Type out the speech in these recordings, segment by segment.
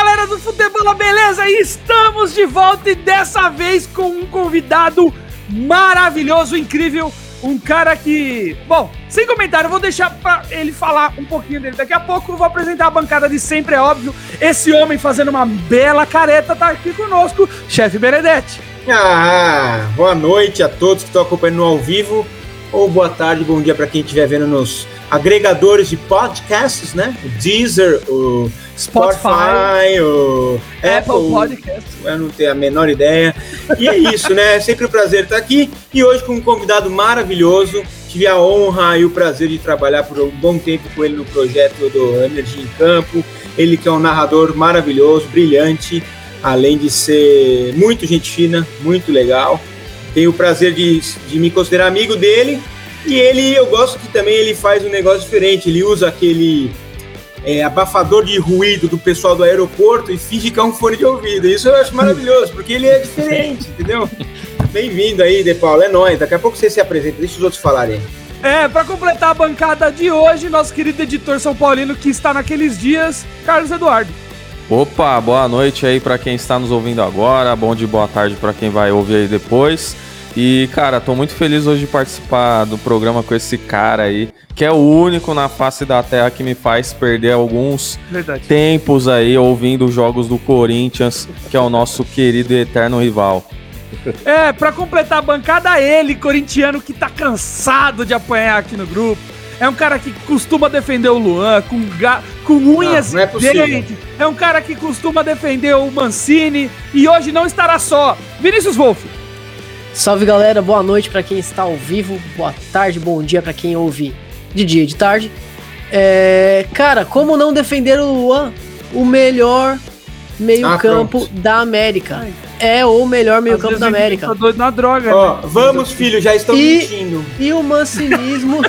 galera do Futebol, beleza? Estamos de volta e dessa vez com um convidado maravilhoso, incrível, um cara que, bom, sem comentário, vou deixar para ele falar um pouquinho dele. Daqui a pouco eu vou apresentar a bancada de sempre, é óbvio. Esse homem fazendo uma bela careta tá aqui conosco, chefe Benedetti. Ah, boa noite a todos que estão acompanhando ao vivo, ou boa tarde, bom dia para quem estiver vendo nos agregadores de podcasts, né? O Deezer, o Spotify, Spotify o Apple, Apple Podcasts. Eu não tenho a menor ideia. E é isso, né? É sempre um prazer estar aqui e hoje com um convidado maravilhoso. Tive a honra e o prazer de trabalhar por um bom tempo com ele no projeto do Energia em Campo. Ele que é um narrador maravilhoso, brilhante, além de ser muito gente fina, muito legal. Tenho o prazer de, de me considerar amigo dele e ele, eu gosto que também ele faz um negócio diferente. Ele usa aquele é, abafador de ruído do pessoal do aeroporto e finge que é um fone de ouvido. Isso eu acho maravilhoso, porque ele é diferente, entendeu? Bem-vindo aí, De Paulo. É nóis. Daqui a pouco você se apresenta, deixa os outros falarem. É, para completar a bancada de hoje, nosso querido editor São Paulino que está naqueles dias, Carlos Eduardo. Opa, boa noite aí para quem está nos ouvindo agora, bom dia, boa tarde para quem vai ouvir aí depois. E, cara, tô muito feliz hoje de participar do programa com esse cara aí, que é o único na face da Terra que me faz perder alguns Verdade. tempos aí ouvindo os jogos do Corinthians, que é o nosso querido e eterno rival. É, pra completar a bancada, ele, corintiano, que tá cansado de apanhar aqui no grupo. É um cara que costuma defender o Luan com, ga... com unhas não, não é dentes. É um cara que costuma defender o Mancini e hoje não estará só. Vinícius Wolff. Salve galera, boa noite para quem está ao vivo, boa tarde, bom dia para quem ouve de dia e de tarde. É, cara, como não defender o Luan, o melhor meio-campo ah, da América? Ai. É o melhor meio-campo da América. Tá doido na droga. Ó, né? vamos, filho, já estão e, mentindo. E o mancinismo.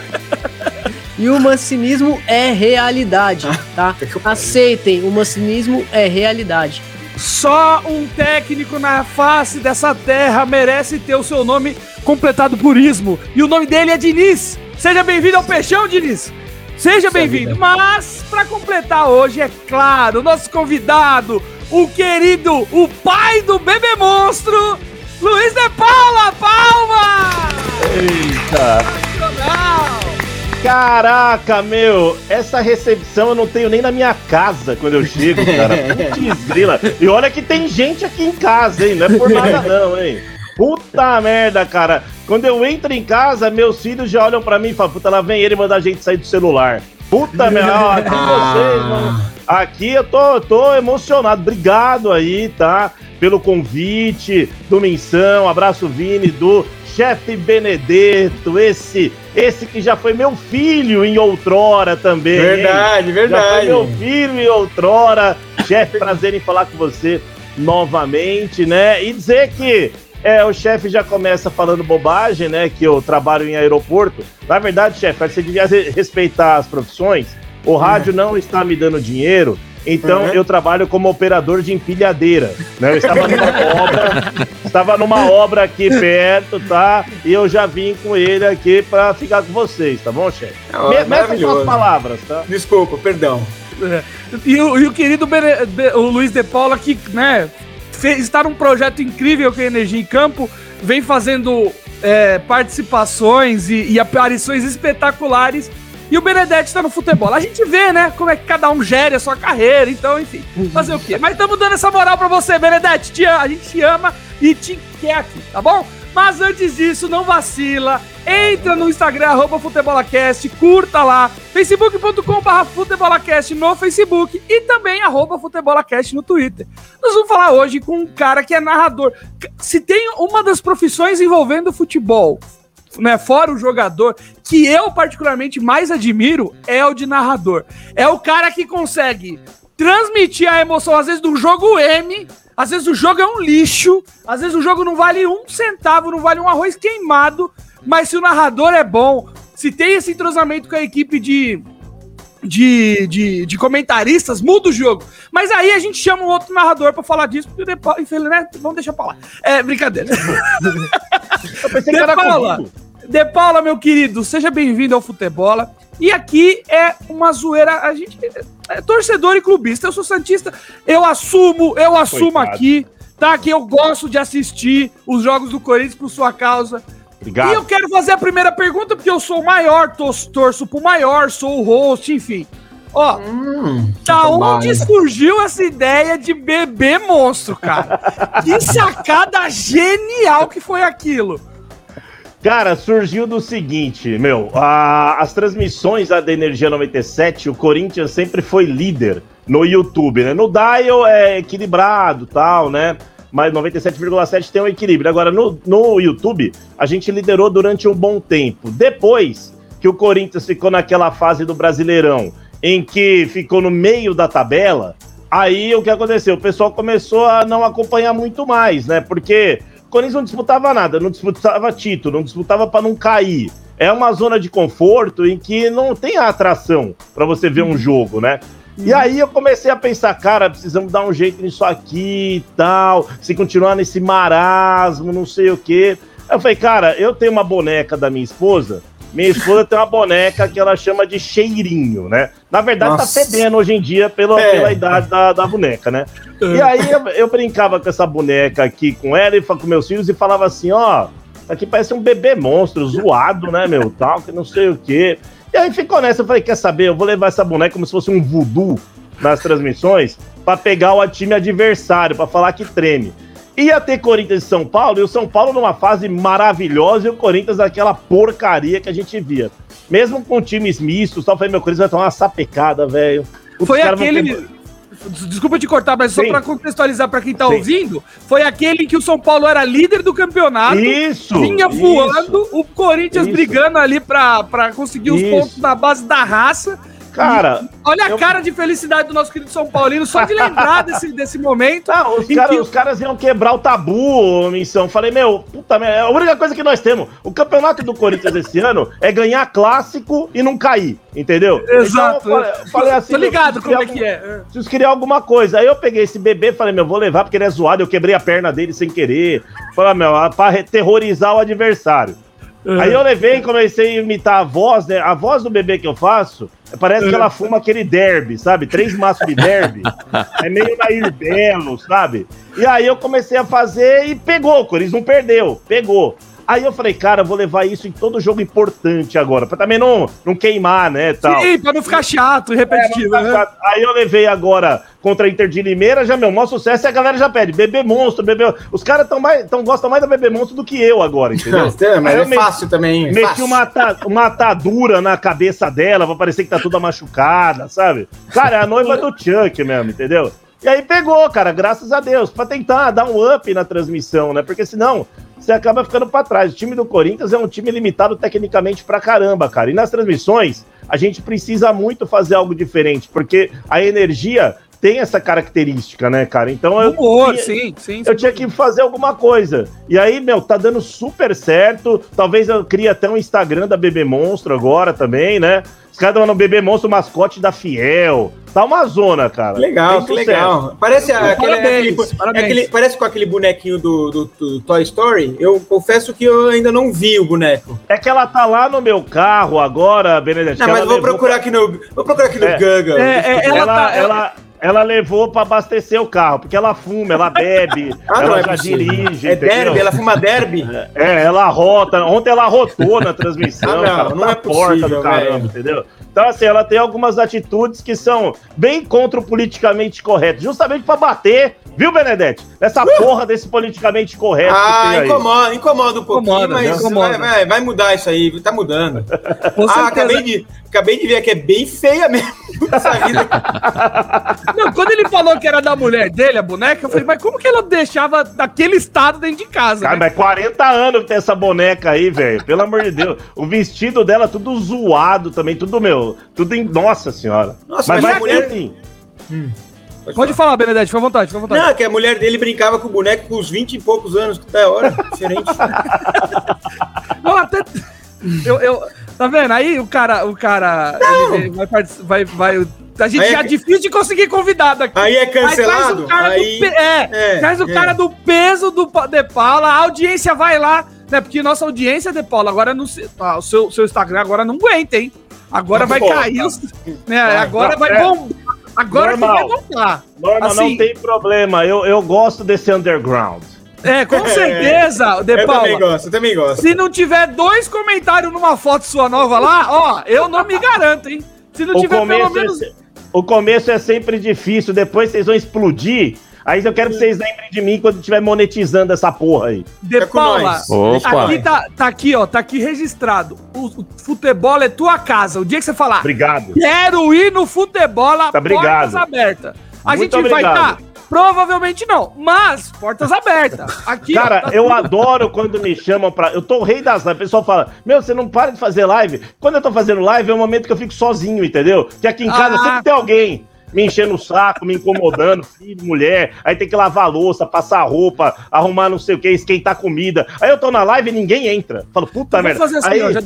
e o mancinismo é realidade, tá? Aceitem, o mancinismo é realidade. Só um técnico na face dessa terra merece ter o seu nome completado por ismo. E o nome dele é Diniz. Seja bem-vindo ao Peixão, Diniz. Seja bem-vindo. Mas, para completar hoje, é claro, nosso convidado, o querido, o pai do bebê monstro, Luiz de Paula. Palma! Eita! Nacional. Caraca, meu, essa recepção eu não tenho nem na minha casa quando eu chego, cara. Putz, grila. E olha que tem gente aqui em casa, hein? Não é por nada não, hein? Puta merda, cara. Quando eu entro em casa, meus filhos já olham para mim e falam, puta, lá vem ele mandar a gente sair do celular. Puta merda, ó, aqui vocês, mano. Aqui eu tô, tô emocionado. Obrigado aí, tá? Pelo convite do Menção. Abraço, Vini, do chefe Benedetto, esse esse que já foi meu filho em outrora também. Verdade, hein? verdade. Já foi meu filho em outrora. Chefe, prazer em falar com você novamente, né? E dizer que é, o chefe já começa falando bobagem, né? Que eu trabalho em aeroporto. Na verdade, chefe, você devia respeitar as profissões. O rádio não está me dando dinheiro. Então uhum. eu trabalho como operador de empilhadeira. Né? Eu estava numa obra, estava numa obra aqui perto, tá? E eu já vim com ele aqui para ficar com vocês, tá bom, chefe? É, Meça suas palavras, tá? Desculpa, perdão. É. E, o, e o querido Bene, o Luiz de Paula, que né, fez, está num projeto incrível que é Energia em Campo, vem fazendo é, participações e, e aparições espetaculares e o Benedetti tá no futebol. A gente vê, né, como é que cada um gere a sua carreira, então, enfim, fazer o quê? Mas estamos dando essa moral pra você, Benedetti. A gente te ama e te quer aqui, tá bom? Mas antes disso, não vacila. Entra no Instagram, arroba Futebolacast, curta lá, facebook.com.br Futebolacast no Facebook e também arroba Futebolacast no Twitter. Nós vamos falar hoje com um cara que é narrador. Se tem uma das profissões envolvendo futebol, né, fora o jogador, que eu particularmente mais admiro é o de narrador. É o cara que consegue transmitir a emoção, às vezes, do jogo M, às vezes o jogo é um lixo, às vezes o jogo não vale um centavo, não vale um arroz queimado, mas se o narrador é bom, se tem esse entrosamento com a equipe de, de, de, de, comentaristas, muda o jogo. Mas aí a gente chama um outro narrador para falar disso, porque depois, né, vamos deixar pra lá. É brincadeira. Eu pensei que era De Paula, meu querido, seja bem-vindo ao Futebola. E aqui é uma zoeira. A gente é torcedor e clubista. Eu sou Santista, eu assumo, eu assumo Coitado. aqui, tá? Que eu gosto de assistir os jogos do Corinthians por sua causa. Obrigado. E eu quero fazer a primeira pergunta, porque eu sou o maior, torço, torço pro maior, sou o host, enfim. Ó, hum, da onde mais. surgiu essa ideia de bebê monstro, cara? que sacada genial que foi aquilo! Cara, surgiu do seguinte, meu, a, as transmissões da Energia 97, o Corinthians sempre foi líder no YouTube, né? No Dial é equilibrado tal, né? Mas 97,7 tem um equilíbrio. Agora, no, no YouTube, a gente liderou durante um bom tempo. Depois que o Corinthians ficou naquela fase do Brasileirão, em que ficou no meio da tabela, aí o que aconteceu? O pessoal começou a não acompanhar muito mais, né? Porque Corinthians não disputava nada, não disputava título, não disputava para não cair. É uma zona de conforto em que não tem atração para você ver um jogo, né? E aí eu comecei a pensar, cara, precisamos dar um jeito nisso aqui e tal, se continuar nesse marasmo, não sei o quê. Eu falei, cara, eu tenho uma boneca da minha esposa, minha esposa tem uma boneca que ela chama de cheirinho, né? Na verdade, tá Nossa. tá fedendo hoje em dia pela, é. pela idade da, da boneca, né? E é. aí eu, eu, brincava com essa boneca aqui com ela e com meus filhos e falava assim: ó, aqui parece um bebê monstro, zoado, né, meu? Tal, que não sei o quê. E aí ficou nessa, eu falei: quer saber? Eu vou levar essa boneca como se fosse um voodoo nas transmissões para pegar o time adversário, para falar que treme. Ia ter Corinthians e São Paulo, e o São Paulo numa fase maravilhosa, e o Corinthians aquela porcaria que a gente via. Mesmo com times mistos, só falei, meu Corinthians vai tomar uma sapecada, velho. Foi aquele. Desculpa te cortar, mas Sim. só para contextualizar para quem tá Sim. ouvindo, foi aquele que o São Paulo era líder do campeonato. Isso! Vinha voando, isso, o Corinthians isso. brigando ali para conseguir os isso. pontos na base da raça. Cara. Olha a eu... cara de felicidade do nosso querido São Paulino, só de lembrar desse, desse momento. Não, os, cara, que... os caras iam quebrar o tabu, missão. Falei, meu, puta merda, é a única coisa que nós temos. O campeonato do Corinthians esse ano é ganhar clássico e não cair, entendeu? Exato. Então, eu falei, assim. Tô ligado como é que é. Preciso criar alguma coisa. Aí eu peguei esse bebê e falei, meu, vou levar porque ele é zoado. Eu quebrei a perna dele sem querer. Falei, meu, pra terrorizar o adversário. Uhum. Aí eu levei e comecei a imitar a voz, né? A voz do bebê que eu faço, parece que ela fuma aquele derby, sabe? Três maços de derby. é meio Nair Belo, sabe? E aí eu comecei a fazer e pegou, o Corinthians não perdeu, pegou. Aí eu falei, cara, vou levar isso em todo jogo importante agora, pra também não, não queimar, né, tal. Sim, pra não ficar chato e repetitivo, é, né? Aí eu levei agora contra a Inter de Limeira, já, meu, maior sucesso e a galera já pede, bebê monstro, bebê... Os caras tão mais, tão, gostam mais da bebê monstro do que eu agora, entendeu? mas é fácil também. Meti fácil. Uma, uma atadura na cabeça dela, pra parecer que tá toda machucada, sabe? Cara, é a noiva do Chuck mesmo, entendeu? E aí pegou, cara, graças a Deus, pra tentar dar um up na transmissão, né? Porque senão você acaba ficando para trás. O time do Corinthians é um time limitado tecnicamente pra caramba, cara. E nas transmissões, a gente precisa muito fazer algo diferente, porque a energia tem essa característica, né, cara? Então eu. Humor, tinha, sim, sim. Eu tinha que fazer alguma coisa. E aí, meu, tá dando super certo. Talvez eu crie até um Instagram da Bebê Monstro agora também, né? Caras estão no Bebê Monstro mascote da Fiel. Tá uma zona, cara. Legal, que legal. Parece, aquele, parabéns, aquele, parabéns. Aquele, parece com aquele bonequinho do, do, do, Toy Story. Eu confesso que eu ainda não vi o boneco. É que ela tá lá no meu carro agora, Benedete. Não, mas vou procurar, aqui no, vou procurar aqui no é. Google. É, é, ela, ela, tá, ela, ela levou para abastecer o carro, porque ela fuma, ela bebe, ah, ela é já dirige. É entendeu? derby, ela fuma derby? É, ela rota. Ontem ela rotou na transmissão, ah, não, cara, não é possível, porta do caramba, véio. entendeu? Então, assim, ela tem algumas atitudes que são bem contra o politicamente correto, justamente para bater, viu, Benedetti? Nessa uh! porra desse politicamente correto. Ah, incomoda, incomoda um pouquinho, incomoda, mas incomoda. Vai, vai, vai, mudar isso aí, tá mudando. ah, acabei de, acabei de ver que é bem feia mesmo essa vida. Não, quando ele falou que era da mulher dele, a boneca, eu falei, mas como que ela deixava daquele estado dentro de casa? Cara, né? mas 40 anos que tem essa boneca aí, velho. Pelo amor de Deus. O vestido dela tudo zoado também, tudo meu. Tudo em. Nossa senhora. Nossa, mas, mas vai mulher... assim. Hum. Pode, Pode falar, Benedete, fica à vontade, fica à vontade. Não, que a mulher dele brincava com o boneco com uns 20 e poucos anos, que tá hora, diferente. Não, até. Eu, eu, tá vendo? Aí o cara, o cara vai, vai, vai, a gente aí já é, é difícil de conseguir convidado aqui. Aí é cancelado. Aí, aí é, é, traz o é. cara do peso do De Paula, a audiência vai lá, né? Porque nossa audiência, De Paula, agora não, ah, o seu, seu Instagram agora não aguenta, hein? Agora vai Pô, cair tá. Né, Vai, agora vai é. bombar. Agora que Normal. vai bombar. Norma, Assim- não tem problema. Eu, eu gosto desse underground. É, com certeza, De Eu também Paula. gosto, eu também gosto. Se não tiver dois comentários numa foto sua nova lá, ó, eu não me garanto, hein? Se não O tiver pelo começo, menos. é, o começo é sempre difícil, depois vocês vão explodir. Aí eu quero que vocês lembrem de mim quando estiver monetizando essa porra aí. De É Paula, aqui tá, tá aqui, ó, tá aqui registrado. O, o futebol é tua casa. O dia que você falar, Obrigado. quero ir no futebol, Tá, obrigado. portas abertas. A Muito gente vai obrigado. estar? Provavelmente não, mas portas abertas. Aqui, ó, Cara, tá eu tudo- adoro quando me chamam pra. Eu tô o rei das lives. O pessoal fala: Meu, você não para de fazer live. Quando eu tô fazendo live, é o momento que eu fico sozinho, entendeu? Que aqui em casa Ah. sempre tem alguém me enchendo o saco, me incomodando, filho, mulher. Aí tem que lavar a louça, passar roupa, arrumar não sei o que, esquentar comida. Aí eu tô na live e ninguém entra. Falo, puta Vamos merda. fazer assim, aí, ó, já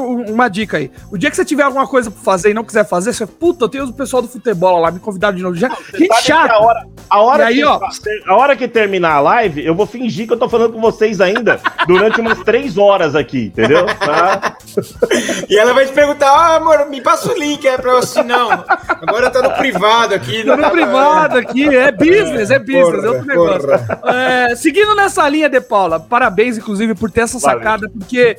um- uma dica aí. O dia que você tiver alguma coisa pra fazer e não quiser fazer, você, puta, eu tenho o pessoal do futebol lá, me convidaram de novo. Já, que chata. a hora, a hora aí, que, ó. a hora que terminar a live, eu vou fingir que eu tô falando com vocês ainda durante umas três horas aqui, entendeu? Tá? E ela vai te perguntar, ah, amor, me passa o link, é pra eu assim, não. Agora tá no privado aqui. Tô no tá- privado aqui, é business, é business, é Porra, outro negócio. É, seguindo nessa linha, De Paula, parabéns, inclusive, por ter essa Valeu. sacada, porque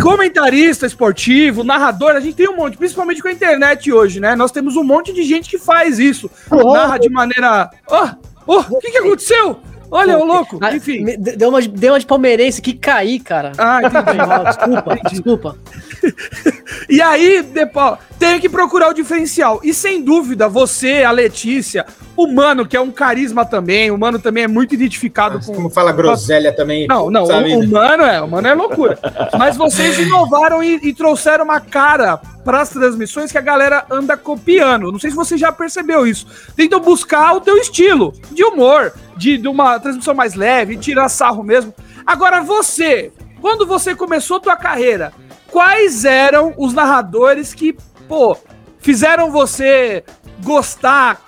comentarista esportivo, narrador, a gente tem um monte, principalmente com a internet hoje, né? Nós temos um monte de gente que faz isso. Narra de maneira. Ó, ó, o que, que aconteceu? Olha, o louco. Ah, Enfim. Deu uma, deu uma de palmeirense que caí, cara. Ah, entendi. Foi mal, desculpa, desculpa. E aí, De Paula, tem que procurar o diferencial. E sem dúvida, você, a Letícia, o Mano, que é um carisma também, o Mano também é muito identificado com. Como fala groselha também. Não, não, o, o Mano é, o Mano é loucura. Mas vocês inovaram e, e trouxeram uma cara para as transmissões que a galera anda copiando. Não sei se você já percebeu isso. Tentam buscar o teu estilo de humor, de, de uma transmissão mais leve, tirar sarro mesmo. Agora você, quando você começou tua carreira, quais eram os narradores que, pô, fizeram você gostar,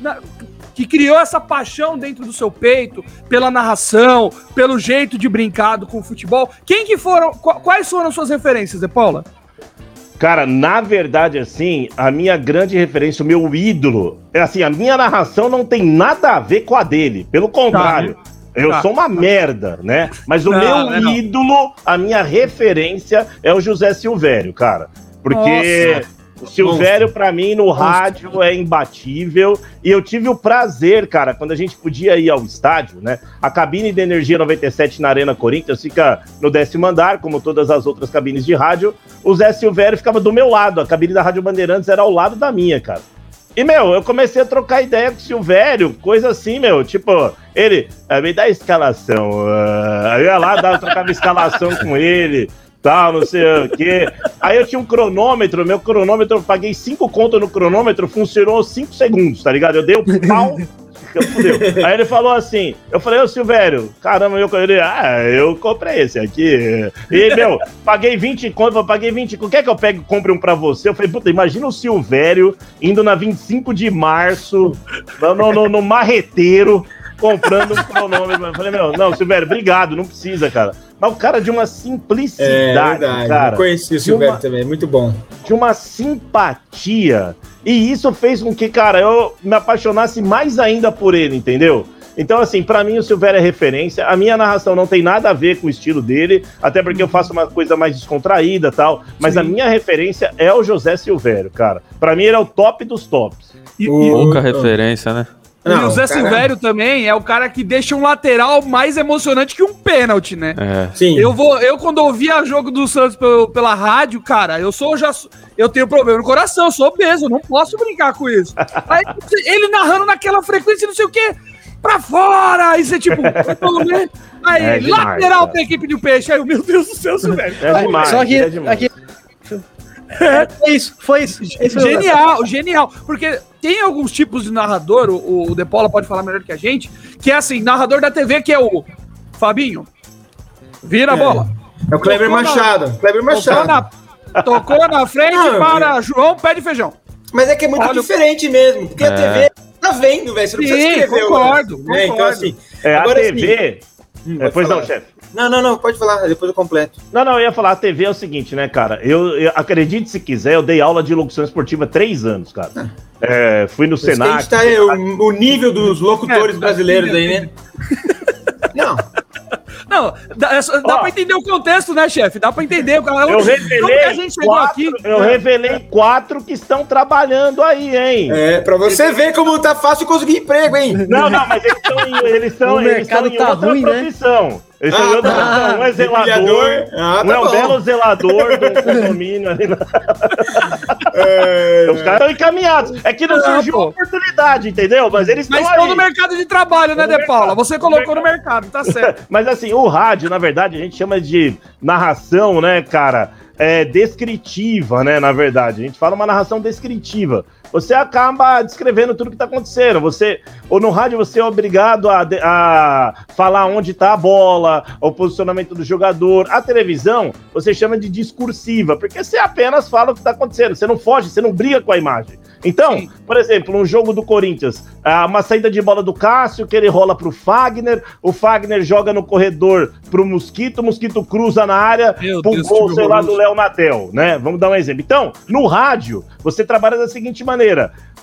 na- que criou essa paixão dentro do seu peito pela narração, pelo jeito de brincado com o futebol. Quem que foram, qu- quais foram suas referências, De Paula? Cara, na verdade, assim, a minha grande referência, o meu ídolo, é assim, a minha narração não tem nada a ver com a dele. Pelo contrário. Eu Tá. sou uma merda, né? Mas o Não, meu não é não. ídolo, a minha referência é o José Silvério, cara. Porque o Silvério, pra mim, no rádio é imbatível. E eu tive o prazer, cara, quando a gente podia ir ao estádio, né? A cabine de Energia 97 na Arena Corinthians fica no décimo andar, como todas as outras cabines de rádio. O Zé Silvério ficava do meu lado. A cabine da Rádio Bandeirantes era ao lado da minha, cara. E, meu, eu comecei a trocar ideia com o Silvério, coisa assim, meu. Tipo, ele, ah, me dá a escalação. ah. Eu ia lá, dava, trocava escalação com ele, tal, não sei o quê. Aí eu tinha um cronômetro, meu cronômetro, eu paguei cinco contas no cronômetro, funcionou cinco segundos, tá ligado? Eu dei o pau. Fudeu. Aí ele falou assim: eu falei, ô Silvério, caramba, eu, ele, ah, eu comprei esse aqui. E, meu, paguei 20 conto, paguei 20 conto. Quer que eu pegue compre um pra você? Eu falei, puta, imagina o Silvério indo na 25 de março, no, no, no- no marreteiro, comprando um cronômetro. Eu falei, meu, não, Silvério, obrigado, não precisa, cara. Mas o cara de uma É simplicidade, verdade. cara Eu conheci o Silvério uma- também, muito bom. de uma simpatia. E isso fez com que, cara, eu me apaixonasse mais ainda por ele, entendeu? Então, assim, pra mim o Silvério é referência. A minha narração não tem nada a ver com o estilo dele, até porque eu faço uma coisa mais descontraída tal. Mas Sim. a minha referência é o José Silvério, cara. Pra mim ele é o top dos tops. E, e- Pouca referência, né? E o Zé cara, Silvério também é o cara que deixa um lateral mais emocionante que um pênalti, né? É. Sim. Eu vou, eu quando ouvia jogo do Santos pelo- pela rádio, cara, eu sou já eu tenho problema no coração, eu sou obeso, não posso brincar com isso. Aí ele narrando naquela frequência, não sei o quê, pra fora, aí você tipo, aí É demais, lateral cara. pra equipe do peixe, aí, meu Deus do céu, velho. É demais. Só que é demais. aqui. Foi isso, foi isso. Esse foi o lance. Genial, genial. Porque tem alguns tipos de narrador, o, o De Paula pode falar melhor que a gente, que é assim, narrador da TV, que é o Fabinho. Vira a É. bola. É o Kleber Tocou na- Machado. Kleber Tocou Machado. na, tocou na frente Não, para João Pé de Feijão. Mas é que é muito Olha diferente mesmo, porque a É. TV tá vendo, velho. Você não Sim, precisa escrever. concordo, né? Então, concordo. assim, É, Agora, a TV, Hum, É, pois falar. não, chefe. Não, não, não, pode falar, depois eu completo. Não, não, eu ia falar, a TV é o seguinte, né, cara? Eu, eu- acredite se quiser, eu dei aula de locução esportiva há três anos, cara. É, fui no que a gente tá, é, o, o nível dos locutores É, brasileiros aí, né? Não, Não, dá, é dá Ó. pra entender o contexto, né, chefe? Dá pra entender. Eu que a revelei, gente chegou quatro, aqui? eu revelei quatro que estão trabalhando aí, hein? é pra você ver como tá fácil conseguir emprego, hein? Não, não, mas eles estão em, eles estão, O eles mercado estão em tá outra ruim, né? Eles estão em Ah, tá. Um é zelador. Ah, um tá é um belo zelador do condomínio ali. Na... É, Os caras estão encaminhados. É que não Não, surgiu pô. oportunidade, entendeu? Mas eles Mas estão estão aí. no mercado de trabalho, né, No De Paula? mercado. Você No colocou no mercado, tá certo. Mas assim, o rádio, na verdade, a gente chama de narração, né, cara? É descritiva, né? Na verdade, a gente fala uma narração descritiva. Você acaba descrevendo tudo que tá acontecendo. Você, ou no rádio, você é obrigado a, a falar onde tá a bola, o posicionamento do jogador. A televisão, você chama de discursiva, porque você apenas fala o que tá acontecendo. Você não foge, você não briga com a imagem. Então, por exemplo, um jogo do Corinthians, ah, uma saída de bola do Cássio, que ele rola pro Fagner, o Fagner joga no corredor pro Mosquito, o Mosquito cruza na área, Meu pro Deus, gol, sei lá, do Léo Natel, né? Vamos dar um exemplo. Então, no rádio, você trabalha da seguinte maneira: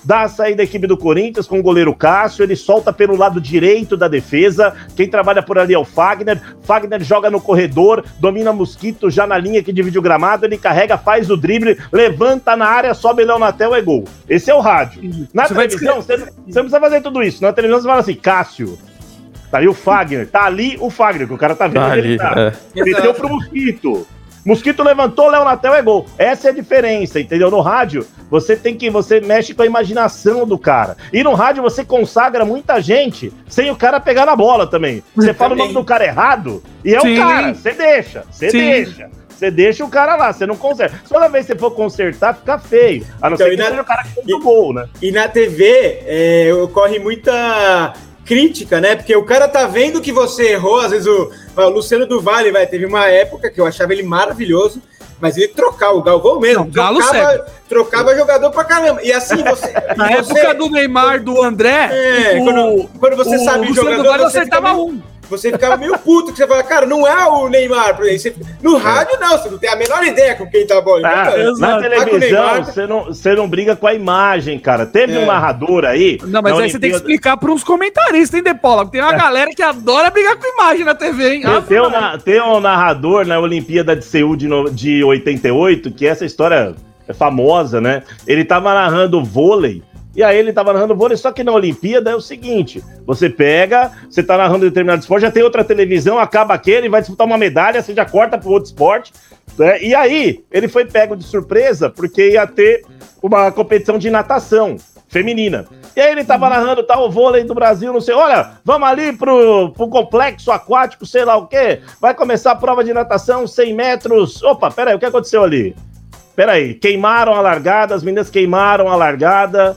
dá a saída da equipe do Corinthians com o goleiro Cássio, ele solta pelo lado direito da defesa, quem trabalha por ali é o Fagner, Fagner joga no corredor, domina Mosquito já na linha que divide o gramado, ele carrega, faz o drible, levanta na área, sobe Léo Natel, é gol. Esse é o rádio. Na Você vai televisão, você, você não precisa fazer tudo isso. Na televisão você fala assim, Cássio. Tá ali o Fagner. Tá ali o Fagner, que o cara tá vendo Tá onde ele ali, tá. é. Meteu pro Mosquito. Mosquito levantou, Léo Natel é gol. Essa é a diferença, entendeu? No rádio, você tem que. Você mexe com a imaginação do cara. E no rádio você consagra muita gente sem o cara pegar na bola também. Você fala o Também. nome do cara errado e é Sim. o cara. Você deixa, você deixa. Você deixa o cara lá, você não conserta. Toda vez que você for consertar, fica feio. A não Então, ser e que na- seja o cara que fez o gol, né? E na TV é, ocorre muita crítica, né? Porque o cara tá vendo que você errou. Às vezes o, o Luciano do Vale, vai, teve uma época que eu achava ele maravilhoso, mas ele trocava o Galvão mesmo. Não, Galo trocava, trocava jogador pra caramba. E assim você. Na você- época do Neymar, do André, É, o, quando, quando você o sabe Luciano do jogador, Vale você acertava um. Você ficava meio puto, que você fala, cara, não é o Neymar. por aí. Você- no rádio, não, você não tem a menor ideia com quem tá. Ah, Então, exato. na televisão, Neymar. você não, você não briga com a imagem, cara. Teve É. um narrador aí. Não, mas aí você tem que Olimpíada- explicar para uns comentaristas, hein, De Paula? Tem uma galera que adora brigar com imagem na TV, hein? Tem, Ave tem um, na- tem um narrador na Olimpíada de Seul de, no- de 88, que essa história é famosa, né? Ele tava narrando vôlei, e aí ele tava narrando vôlei, só que na Olimpíada é o seguinte: você pega, você tá narrando determinado esporte, já tem outra televisão, acaba aquele, vai disputar uma medalha, você já corta pro outro esporte. né? E aí, ele foi pego de surpresa, porque ia ter uma competição de natação feminina. E aí ele tava narrando tal, o vôlei do Brasil, não sei, olha, vamos ali pro, pro complexo aquático, sei lá o quê, vai começar a prova de natação, 100 metros, opa, peraí, o que aconteceu ali? Peraí, queimaram a largada, as meninas queimaram a largada,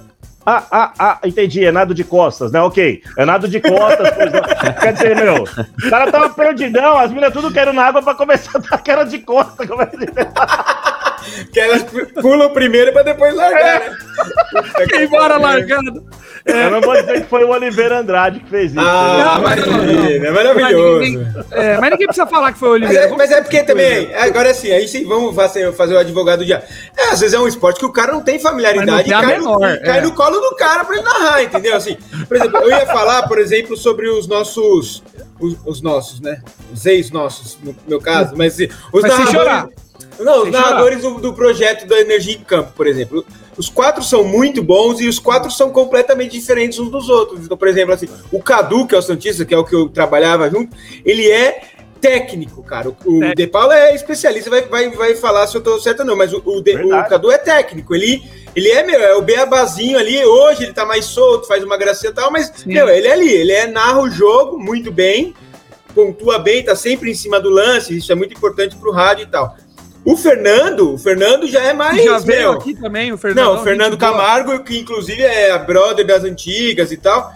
ah, ah, ah, entendi, é nado de costas, né? Ok, é nado de costas, pois não. Quer dizer, meu, o cara tava perdidão, as meninas tudo querendo na água pra começar a dar aquela de costas. Como é que... Elas pulam primeiro pra depois largar, né? Puta que Queimaram a pariu. largada. Eu não vou dizer que foi o Oliveira Andrade que fez isso. Ah, Não, mas- maravilha, Mas maravilhoso. ninguém, é, mas ninguém precisa falar que foi o Mas Oliveira. é, mas é porque também, agora assim, aí sim, vamos fazer, fazer o advogado de. É, às vezes é um esporte que o cara não tem Mas não familiaridade tem e cai, no, menor, e cai é. no colo do cara pra ele narrar, entendeu? Assim, por exemplo, eu ia falar, por exemplo, sobre os nossos. Os, os nossos, né? Os ex-nossos, no meu caso, mas assim, os Mas narradores. Não, os narradores do, do projeto da Energia em Campo, por exemplo. Os quatro são muito bons e os quatro são completamente diferentes uns dos outros. Então, por exemplo, assim, o Cadu, que é o Santista, que é o que eu trabalhava junto, ele é técnico, cara. O, o. De Paulo é especialista, vai, vai, vai falar se eu tô certo ou não, mas o, o, De- o. Cadu é técnico. Ele, ele é, meu, é o beabazinho ali. Hoje ele tá mais solto, faz uma gracinha e tal, mas, Sim. meu, ele é ali. Ele é, narra o jogo muito bem, pontua bem, tá sempre em cima do lance. Isso é muito importante pro rádio e tal. O Fernando, o Fernando já é mais. já veio meu, aqui também, o Fernando. não, o Fernando Camargo, que inclusive é a brother das antigas e tal.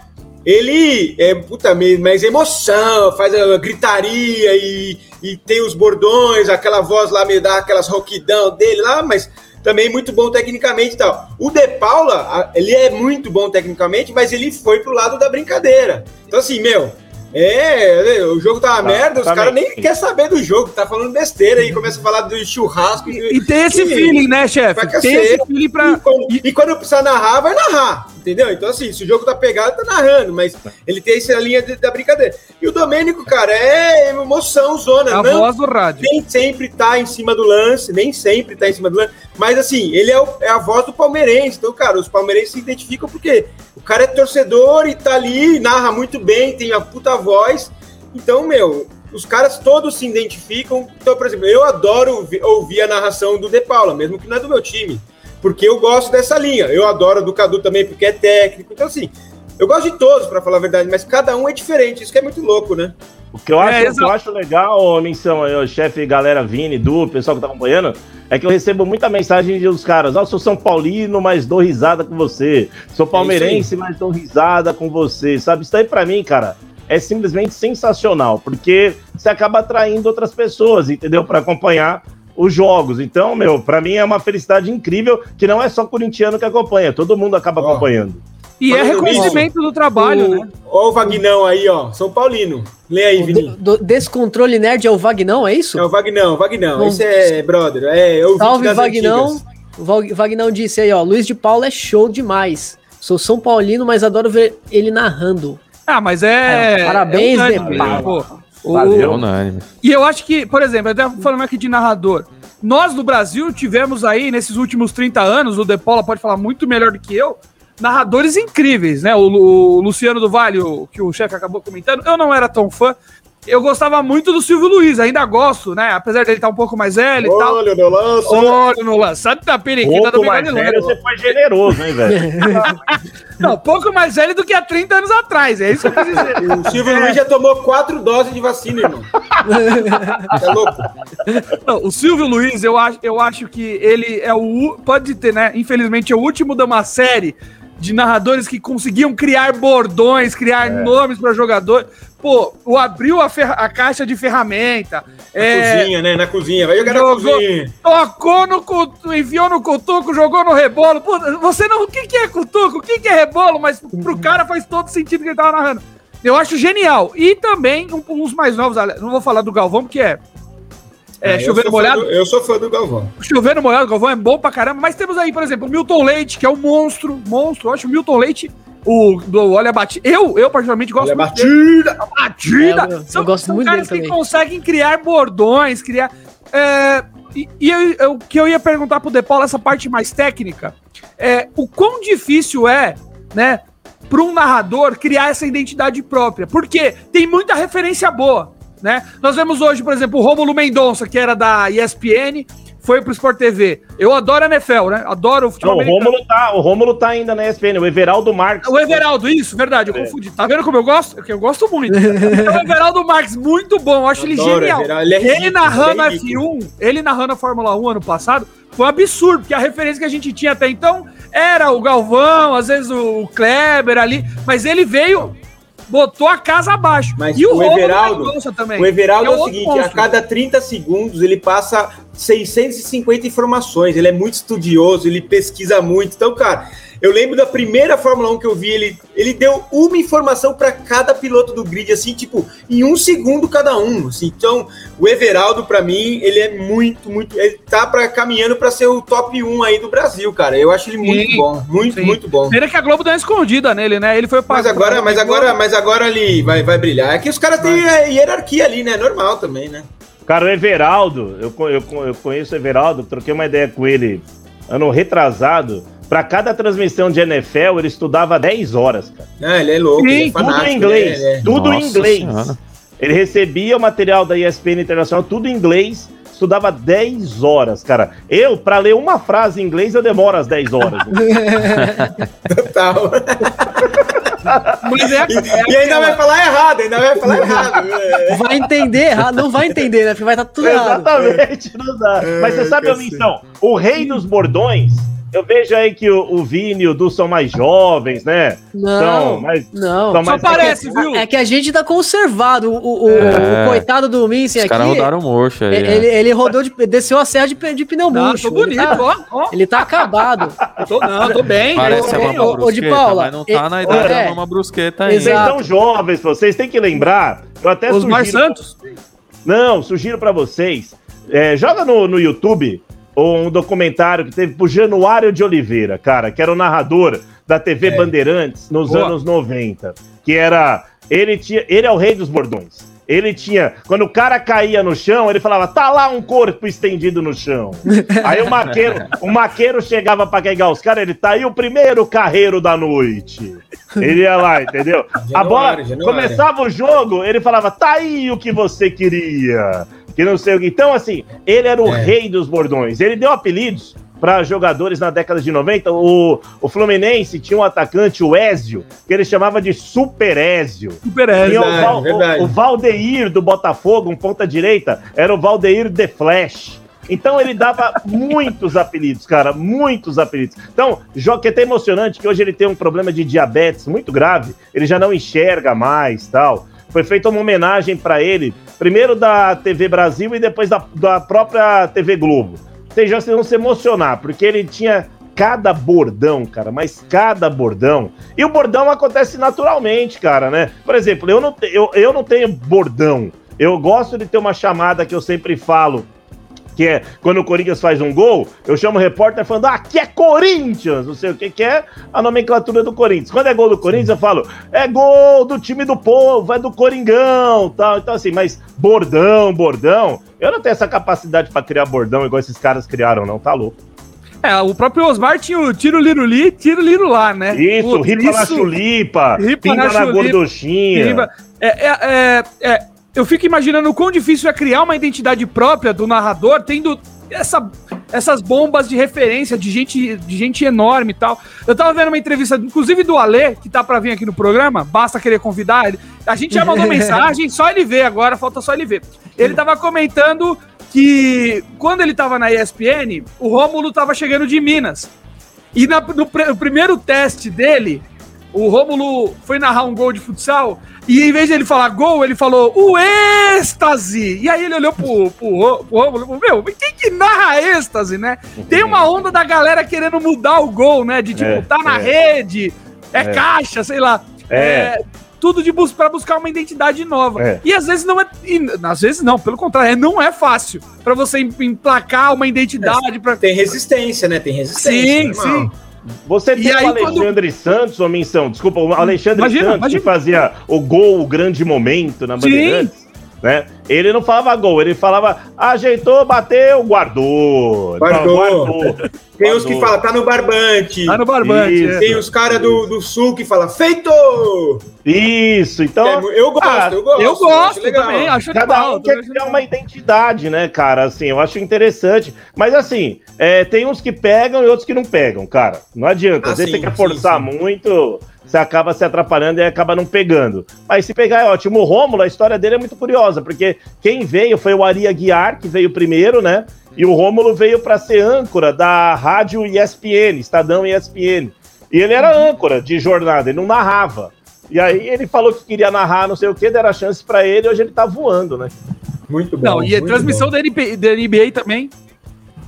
Ele é, puta, me- mais emoção, faz a gritaria e, e tem os bordões, aquela voz lá me dá aquelas roquidão dele lá, mas também muito bom tecnicamente e tal. O De Paula, ele é muito bom tecnicamente, mas ele foi pro lado da brincadeira. Então, assim, meu, É, o jogo tá uma merda, os tá caras nem querem saber do jogo, tá falando besteira aí, começa a falar do churrasco. E, e tem esse feeling, né, chefe? Tem esse feeling E pra. quando, e quando precisar narrar, vai narrar, entendeu? Então, assim, se o jogo tá pegado, tá narrando, mas ele tem essa linha de- da brincadeira. E o Domênico, cara, é emoção, zona. A não, voz do rádio. nem sempre tá em cima do lance, nem sempre tá em cima do lance, mas assim, ele é, o- é a voz do palmeirense. Então, cara, os palmeirenses se identificam porque o cara é torcedor e tá ali, narra muito bem, tem a puta voz. Então, meu, os caras todos se identificam. Então, por exemplo, eu adoro ouvi- ouvir a narração do De Paula, mesmo que não é do meu time, porque eu gosto dessa linha. Eu adoro a do Cadu também, porque é técnico. Então, assim, eu gosto de todos, pra falar a verdade, mas cada um é diferente. Isso que é muito louco, né? O que eu É, acho, o que eu acho legal, menção aí, chefe, galera, Vini, Du, pessoal que tá acompanhando, é que eu recebo muita mensagem dos caras, ó, eu sou São Paulino, mas dou risada com você. Sou palmeirense, mas dou risada com você. Sabe, isso daí pra mim, cara, é simplesmente sensacional, porque você acaba atraindo outras pessoas, entendeu? Pra acompanhar os jogos. Então, meu, pra mim é uma felicidade incrível, que não é só corintiano que acompanha, todo mundo acaba Ó. acompanhando. E é reconhecimento do trabalho, o, né? Ó o Vagnão aí, ó. São Paulino. Lê aí, Vini. Descontrole Nerd é o Vagnão, é isso? É o Vagnão, Vagnão. Bom, Esse é brother. É, é ouvinte Salve, Vagnão. O Vagnão disse aí, ó. Luiz de Paula é show demais. Sou São Paulino, mas adoro ver ele narrando. Ah, mas é. É, parabéns, é De unânime, Paula. pô. O- Valeu. É unânime. E eu acho que, por exemplo, até falando aqui de narrador, nós no Brasil tivemos aí, nesses últimos 30 anos, o De Paula pode falar muito melhor do que eu, narradores incríveis, né? O, o Luciano do Vale, o- que o chefe acabou comentando, eu não era tão fã. Eu gostava muito do Silvio Luiz, ainda gosto, né? Apesar dele estar um pouco mais velho e tal. Olha no lance. Olha no lançado da periquita do mais velho, você foi generoso, hein, velho? Não, pouco mais velho do que há 30 anos atrás, é isso que eu quis dizer. O Silvio Luiz já tomou quatro doses de vacina, irmão. Tá louco? Não, o Silvio Luiz, eu acho, eu acho que ele é o. Pode ter, né? Infelizmente, é o último de uma série de narradores que conseguiam criar bordões, criar nomes para jogador. Pô, o abriu a, a caixa de ferramenta. Na é, cozinha, né? Na cozinha. Vai jogar na Jogou- cozinha. Tocou no cutuco, enfiou no cutuco, jogou no rebolo. Pô, você não. O que, que é cutuco? O que, que é rebolo? Mas pro cara faz todo sentido que ele tava narrando. Eu acho genial. E também um- uns mais novos, não vou falar do Galvão, porque é. É, eu chovendo molhado. do- eu sou fã do Galvão. Chovendo molhado, Galvão é bom pra caramba, mas temos aí, por exemplo, o Milton Leite, que é um monstro, monstro. Eu acho o Milton Leite, o do Olha Batida. Eu, eu particularmente gosto Olha a muito dele. batida. Batida. É, eu- eu gosto muito caras dele que também. conseguem criar bordões, criar. é, e e eu- eu- o que eu ia perguntar pro De Paula, essa parte mais técnica, é o quão difícil é, né, para um narrador criar essa identidade própria. Porque tem muita referência boa, né? Nós vemos hoje, por exemplo, o Rômulo Mendonça, que era da ESPN, foi pro Sport TV. Eu adoro a NFL, né? Adoro o futebol Não, o. Rômulo tá, o Rômulo tá ainda na ESPN, o Everaldo Marques. O Everaldo, isso, verdade, eu É. confundi. Tá vendo como eu gosto? Que eu gosto muito. Então, o Everaldo Marques, muito bom, eu acho ele Adoro, genial. Ele é Ele, narrando a ele é ridículo. F1, ele narrando a Fórmula 1 ano passado, foi um absurdo, porque a referência que a gente tinha até então era o Galvão, às vezes o Kleber ali, mas ele veio, botou a casa abaixo. Mas e o Rômulo Everaldo- Mendonça também. O Everaldo é, o outro seguinte, a monstro. cada 30 segundos ele passa 650 informações, ele é muito estudioso, ele pesquisa muito. Então, cara, eu lembro da primeira Fórmula 1 que eu vi, ele, ele deu uma informação para cada piloto do grid, assim, tipo, em um segundo cada um. Assim. Então, o Everaldo, para mim, ele é muito, muito. Ele tá pra, caminhando para ser o top 1 aí do Brasil, cara. Eu acho ele muito Sim, bom, muito, sim. muito bom. Pena que a Globo deu uma escondida nele, né? Ele foi Mas agora, mas agora, mas agora ele vai, vai brilhar. É que os caras têm a hierarquia ali, né? Normal também, né? Cara, o Everaldo, eu, eu, eu conheço o Everaldo, troquei uma ideia com ele ano retrasado. Pra cada transmissão de NFL, ele estudava 10 horas, cara. Ah, ele é louco, Sim, ele é Tudo fanático, em inglês, né? Ele é- tudo em Nossa inglês. Senhora. Ele recebia o material da ESPN Internacional, tudo em inglês, estudava 10 horas, cara. Eu, pra ler uma frase em inglês, eu demoro as 10 horas. Total. Mas é, E, e ainda vai falar errado, ainda vai falar errado. É. Vai entender errado, não vai entender, né? Porque vai estar tudo errado. Exatamente, não dá. Mas você sabe a cacete. missão? O rei dos bordões eu vejo aí que o, o Vini e o Du são mais jovens, né? Não, São mais- não. são Só mais- parece, viu? É que a gente tá conservado. O, o- É. o coitado do Minsen Os aqui. caras rodaram murcho aí. ele, né? ele rodou de, desceu a serra de, de pneu Não, murcho. tô bonito, Ele tá, ó, ó. ele tá acabado. Tô, não, tô bem. Parece tô a bem. Mama ô, de Brusqueta, Paula, mas não tá na é- idade é. da Mama Brusqueta ainda. Vocês são jovens, pô, vocês têm que lembrar. Eu até Osmar sugiro- Santos? Não, sugiro pra vocês. é, joga no, no YouTube um documentário que teve pro Januário de Oliveira, cara, que era o narrador da TV É. Bandeirantes nos Boa. anos 90. Que era. Ele tinha. Ele é o rei dos bordões. Ele tinha. Quando o cara caía no chão, ele falava: tá lá um corpo estendido no chão. Aí o maqueiro, o maqueiro chegava pra pegar os caras, ele tá aí o primeiro carreiro da noite. Ele ia lá, entendeu? A bola Januário, Januário. começava o jogo, ele falava: tá aí o que você queria. Que não sei o que. Então, assim, ele era o É. rei dos bordões. Ele deu apelidos para jogadores na década de 90. O, o Fluminense tinha um atacante, o Ézio, que ele chamava de Super Ézio. Super Ezio. o, Verdade, Val- o- o Valdeir do Botafogo, um ponta direita, era o Valdeir The Flash. Então ele dava muitos apelidos, cara, muitos apelidos. Então, que é até emocionante que hoje ele tem um problema de diabetes muito grave, ele já não enxerga mais, tal. Foi feita uma homenagem para ele, primeiro da TV Brasil e depois da, da própria TV Globo. Vocês já vão se emocionar, porque ele tinha cada bordão, cara, mas cada bordão. E o bordão acontece naturalmente, cara, né? Por exemplo, eu não, eu, eu não tenho bordão. Eu gosto de ter uma chamada que eu sempre falo, que é quando o Corinthians faz um gol, eu chamo o repórter falando, ah, aqui é Corinthians, não sei o que, que é a nomenclatura do Corinthians. Quando é gol do Corinthians, eu falo, é gol do time do povo, é do Coringão, tal. Então, assim, mas bordão, bordão, eu não tenho essa capacidade pra criar bordão igual esses caras criaram, não, tá louco. É, o próprio Osmar tinha o tiro liruli, tiro liru lá, né? Isso, Putz, ripa na isso- chulipa, ripa na na, gorduchinha. Riba- É, é, é, é, eu fico imaginando o quão difícil é criar uma identidade própria do narrador, tendo essa, essas bombas de referência de gente, de gente enorme e tal. Eu tava vendo uma entrevista, inclusive do Alê, que tá pra vir aqui no programa, basta querer convidar ele. A gente já mandou mensagem, só ele ver agora, falta só ele ver. Ele tava comentando que quando ele tava na ESPN, o Rômulo tava chegando de Minas. E na- no, no primeiro teste dele, o Rômulo foi narrar um gol de futsal e em vez de ele falar gol, ele falou o êxtase. E aí ele olhou pro, pro, Rô- pro Rômulo e falou: Meu, quem que narra êxtase, né? Tem uma onda da galera querendo mudar o gol, né? De tipo, É, tá na é. rede, é, É. caixa, sei lá. É. tudo de bus para buscar uma identidade nova. É. E às vezes não é. e, às vezes não, pelo contrário, é- não é fácil para você em- emplacar uma identidade. Pra... Tem resistência, né? Tem resistência. Sim, normal. sim. Você E tem aí, o Alexandre Santos, ô menção, desculpa, o Alexandre Imagina, Santos imagina. que fazia o gol, o grande momento na Sim. Né? Ele não falava gol, ele falava ajeitou, bateu, guardou. Guardou. guardou. Tem os que Guardou. falam, tá no barbante. Tá no barbante. Isso. é. Tem os caras do, do sul que falam, feito! Isso, então. É, eu gosto, Ah, eu gosto. Eu acho gosto legal. também, acho Cada legal. um quer criar uma identidade, né, cara? Assim, eu acho interessante. Mas assim, é, tem uns que pegam e outros que não pegam, cara. Não adianta. Ah, Às vezes sim, você quer sim, forçar sim. muito, você acaba se atrapalhando e acaba não pegando. Mas se pegar é ótimo. O Rômulo, a história dele é muito curiosa, porque quem veio foi o Ari Aguiar, que veio primeiro, né? E o Rômulo veio para ser âncora da rádio ESPN, Estadão ESPN. E ele era âncora de jornada, ele não narrava. E aí ele falou que queria narrar não sei o que, deram a chance pra ele, hoje ele tá voando, né? Muito bom. Não, e a muito transmissão bom. da NBA, da NBA também,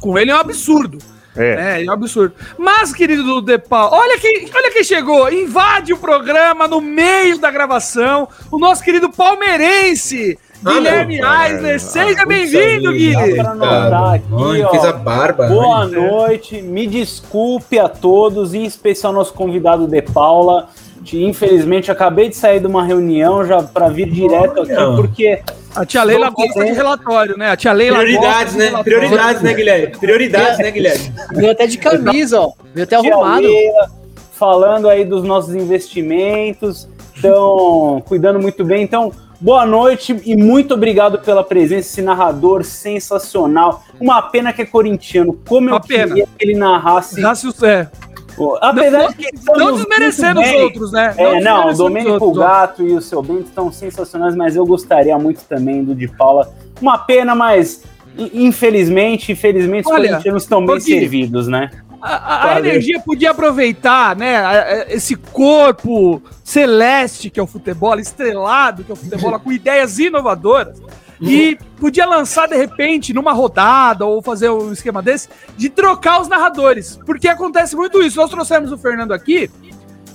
com ele é um absurdo. É. É, é um absurdo. Mas, querido De Paulo, olha quem, olha quem chegou. Invade o programa no meio da gravação. O nosso querido palmeirense, Ah, Guilherme cara. Eisler. Ah, Seja bem-vindo, aí, Gui. Dá pra anotar aqui, Olha, ó. fez a barba. Boa olha. noite, me desculpe a todos, em especial nosso convidado De Paula. Infelizmente, acabei de sair de uma reunião já para vir direto aqui, porque A tia Leila gosta de relatório, né? A tia Leila Prioridades, né? Prioridades, né, Guilherme? Prioridades, né, Guilherme? Veio até de camisa, ó. Veio até arrumado. Leila falando aí dos nossos investimentos, estão cuidando muito bem. Então, boa noite e muito obrigado pela presença, esse narrador sensacional. Uma pena que é corintiano, como Uma eu pena. queria que ele narrasse. Já se, é, Pô, Apesar não, de que não desmerecendo os outros, né? É, não, o os Domênico. Gato e o seu Bento estão sensacionais, mas eu gostaria muito também do de Paula. Uma pena, mas in- infelizmente, infelizmente, os Olha, corintianos estão bem servidos, né? a, a energia podia aproveitar, né, esse corpo celeste que é o futebol, estrelado que é o futebol, com ideias inovadoras. E podia lançar de repente numa rodada ou fazer um esquema desse de trocar os narradores, porque acontece muito isso. Nós trouxemos o Fernando aqui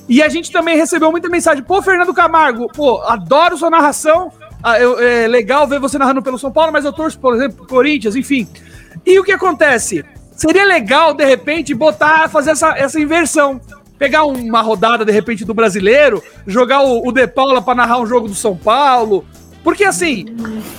e a gente também recebeu muita mensagem. Pô, Fernando Camargo, pô, adoro sua narração. Ah, é legal ver você narrando pelo São Paulo, mas eu torço, por exemplo, Corinthians, enfim. E o que acontece? Seria legal, de repente, botar, fazer essa, essa inversão. Pegar uma rodada, de repente, do brasileiro, jogar o, o De Paula para narrar um jogo do São Paulo. Porque, assim,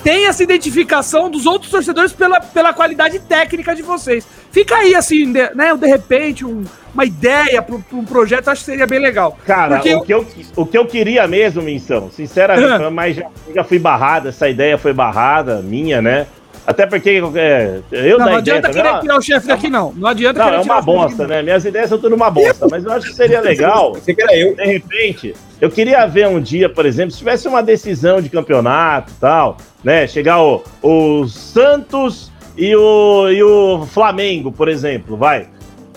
tem essa identificação dos outros torcedores pela, pela qualidade técnica de vocês. Fica aí, assim, de, né, de repente, um, uma ideia para um projeto, acho que seria bem legal. Cara, o, eu... Que eu, o que eu queria mesmo, Minção, sinceramente, mas já, já fui barrada, essa ideia foi barrada, minha, né? Até porque é, eu não, não adianta ideia, querer tirar o chefe daqui, não. Não adianta não, é uma bosta, né? Minhas ideias são tudo uma bosta, mas eu acho que seria legal. Você que era eu. De repente, eu queria ver um dia, por exemplo, se tivesse uma decisão de campeonato e tal, né? Chegar o, o Santos e o, e o Flamengo, por exemplo, vai.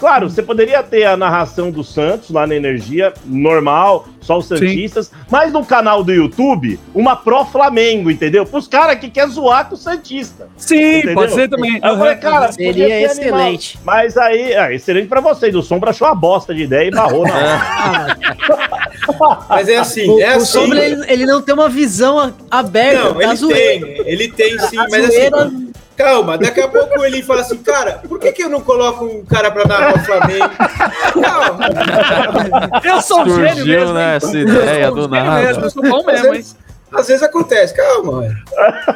Claro, você poderia ter a narração do Santos lá na Energia, normal, só os Santistas, Sim. mas no canal do YouTube, uma pró-Flamengo, entendeu? Pros caras que quer zoar com o Santista. Sim, entendeu? pode ser também. Eu falei, cara, seria excelente. Animal. Mas aí, é, excelente pra vocês. O Sombra achou uma bosta de ideia e barrou na hora. mas é assim, o, é o assim. Sombra, ele, ele, não tem uma visão aberta. Não, ele tem, ele tem sim, a mas zoeira... assim Calma, daqui a pouco ele fala assim, cara, por que, que eu não coloco um cara pra narrar o Flamengo? Calma. Eu sou um gênio mesmo. Né, essa ideia do nada. Mesmo, eu sou bom mesmo, hein? Às vezes acontece, calma.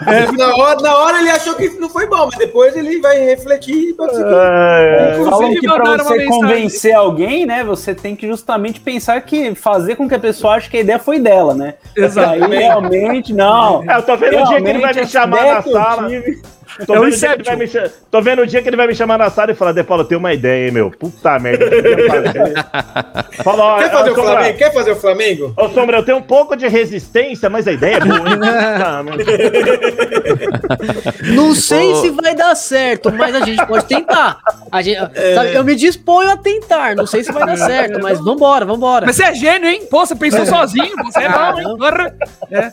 É, na, hora, na hora ele achou que não foi bom, mas depois ele vai refletir e que... É, Falam que para você convencer alguém, né, você tem que justamente pensar que fazer com que a pessoa ache que a ideia foi dela, né? Exatamente. Aí, realmente, não. É, eu tô vendo o dia que ele vai me chamar na sala. Tive... Tô, é vendo o dia que ele vai me, tô vendo o dia que ele vai me chamar na sala e falar, De Paulo, eu tenho uma ideia, hein, meu. Puta merda. Fala, quer, fazer o Sombra, Flamengo? quer fazer o Flamengo? Ô, Sombra, eu tenho um pouco de resistência, mas a ideia é boa, hein? Não sei se vai dar certo, mas a gente pode tentar. A gente, é... sabe, eu me disponho a tentar. Não sei se vai dar certo, mas vambora, vambora. Mas você é gênio, hein? Pô, você pensou sozinho. Você é bom, hein? É.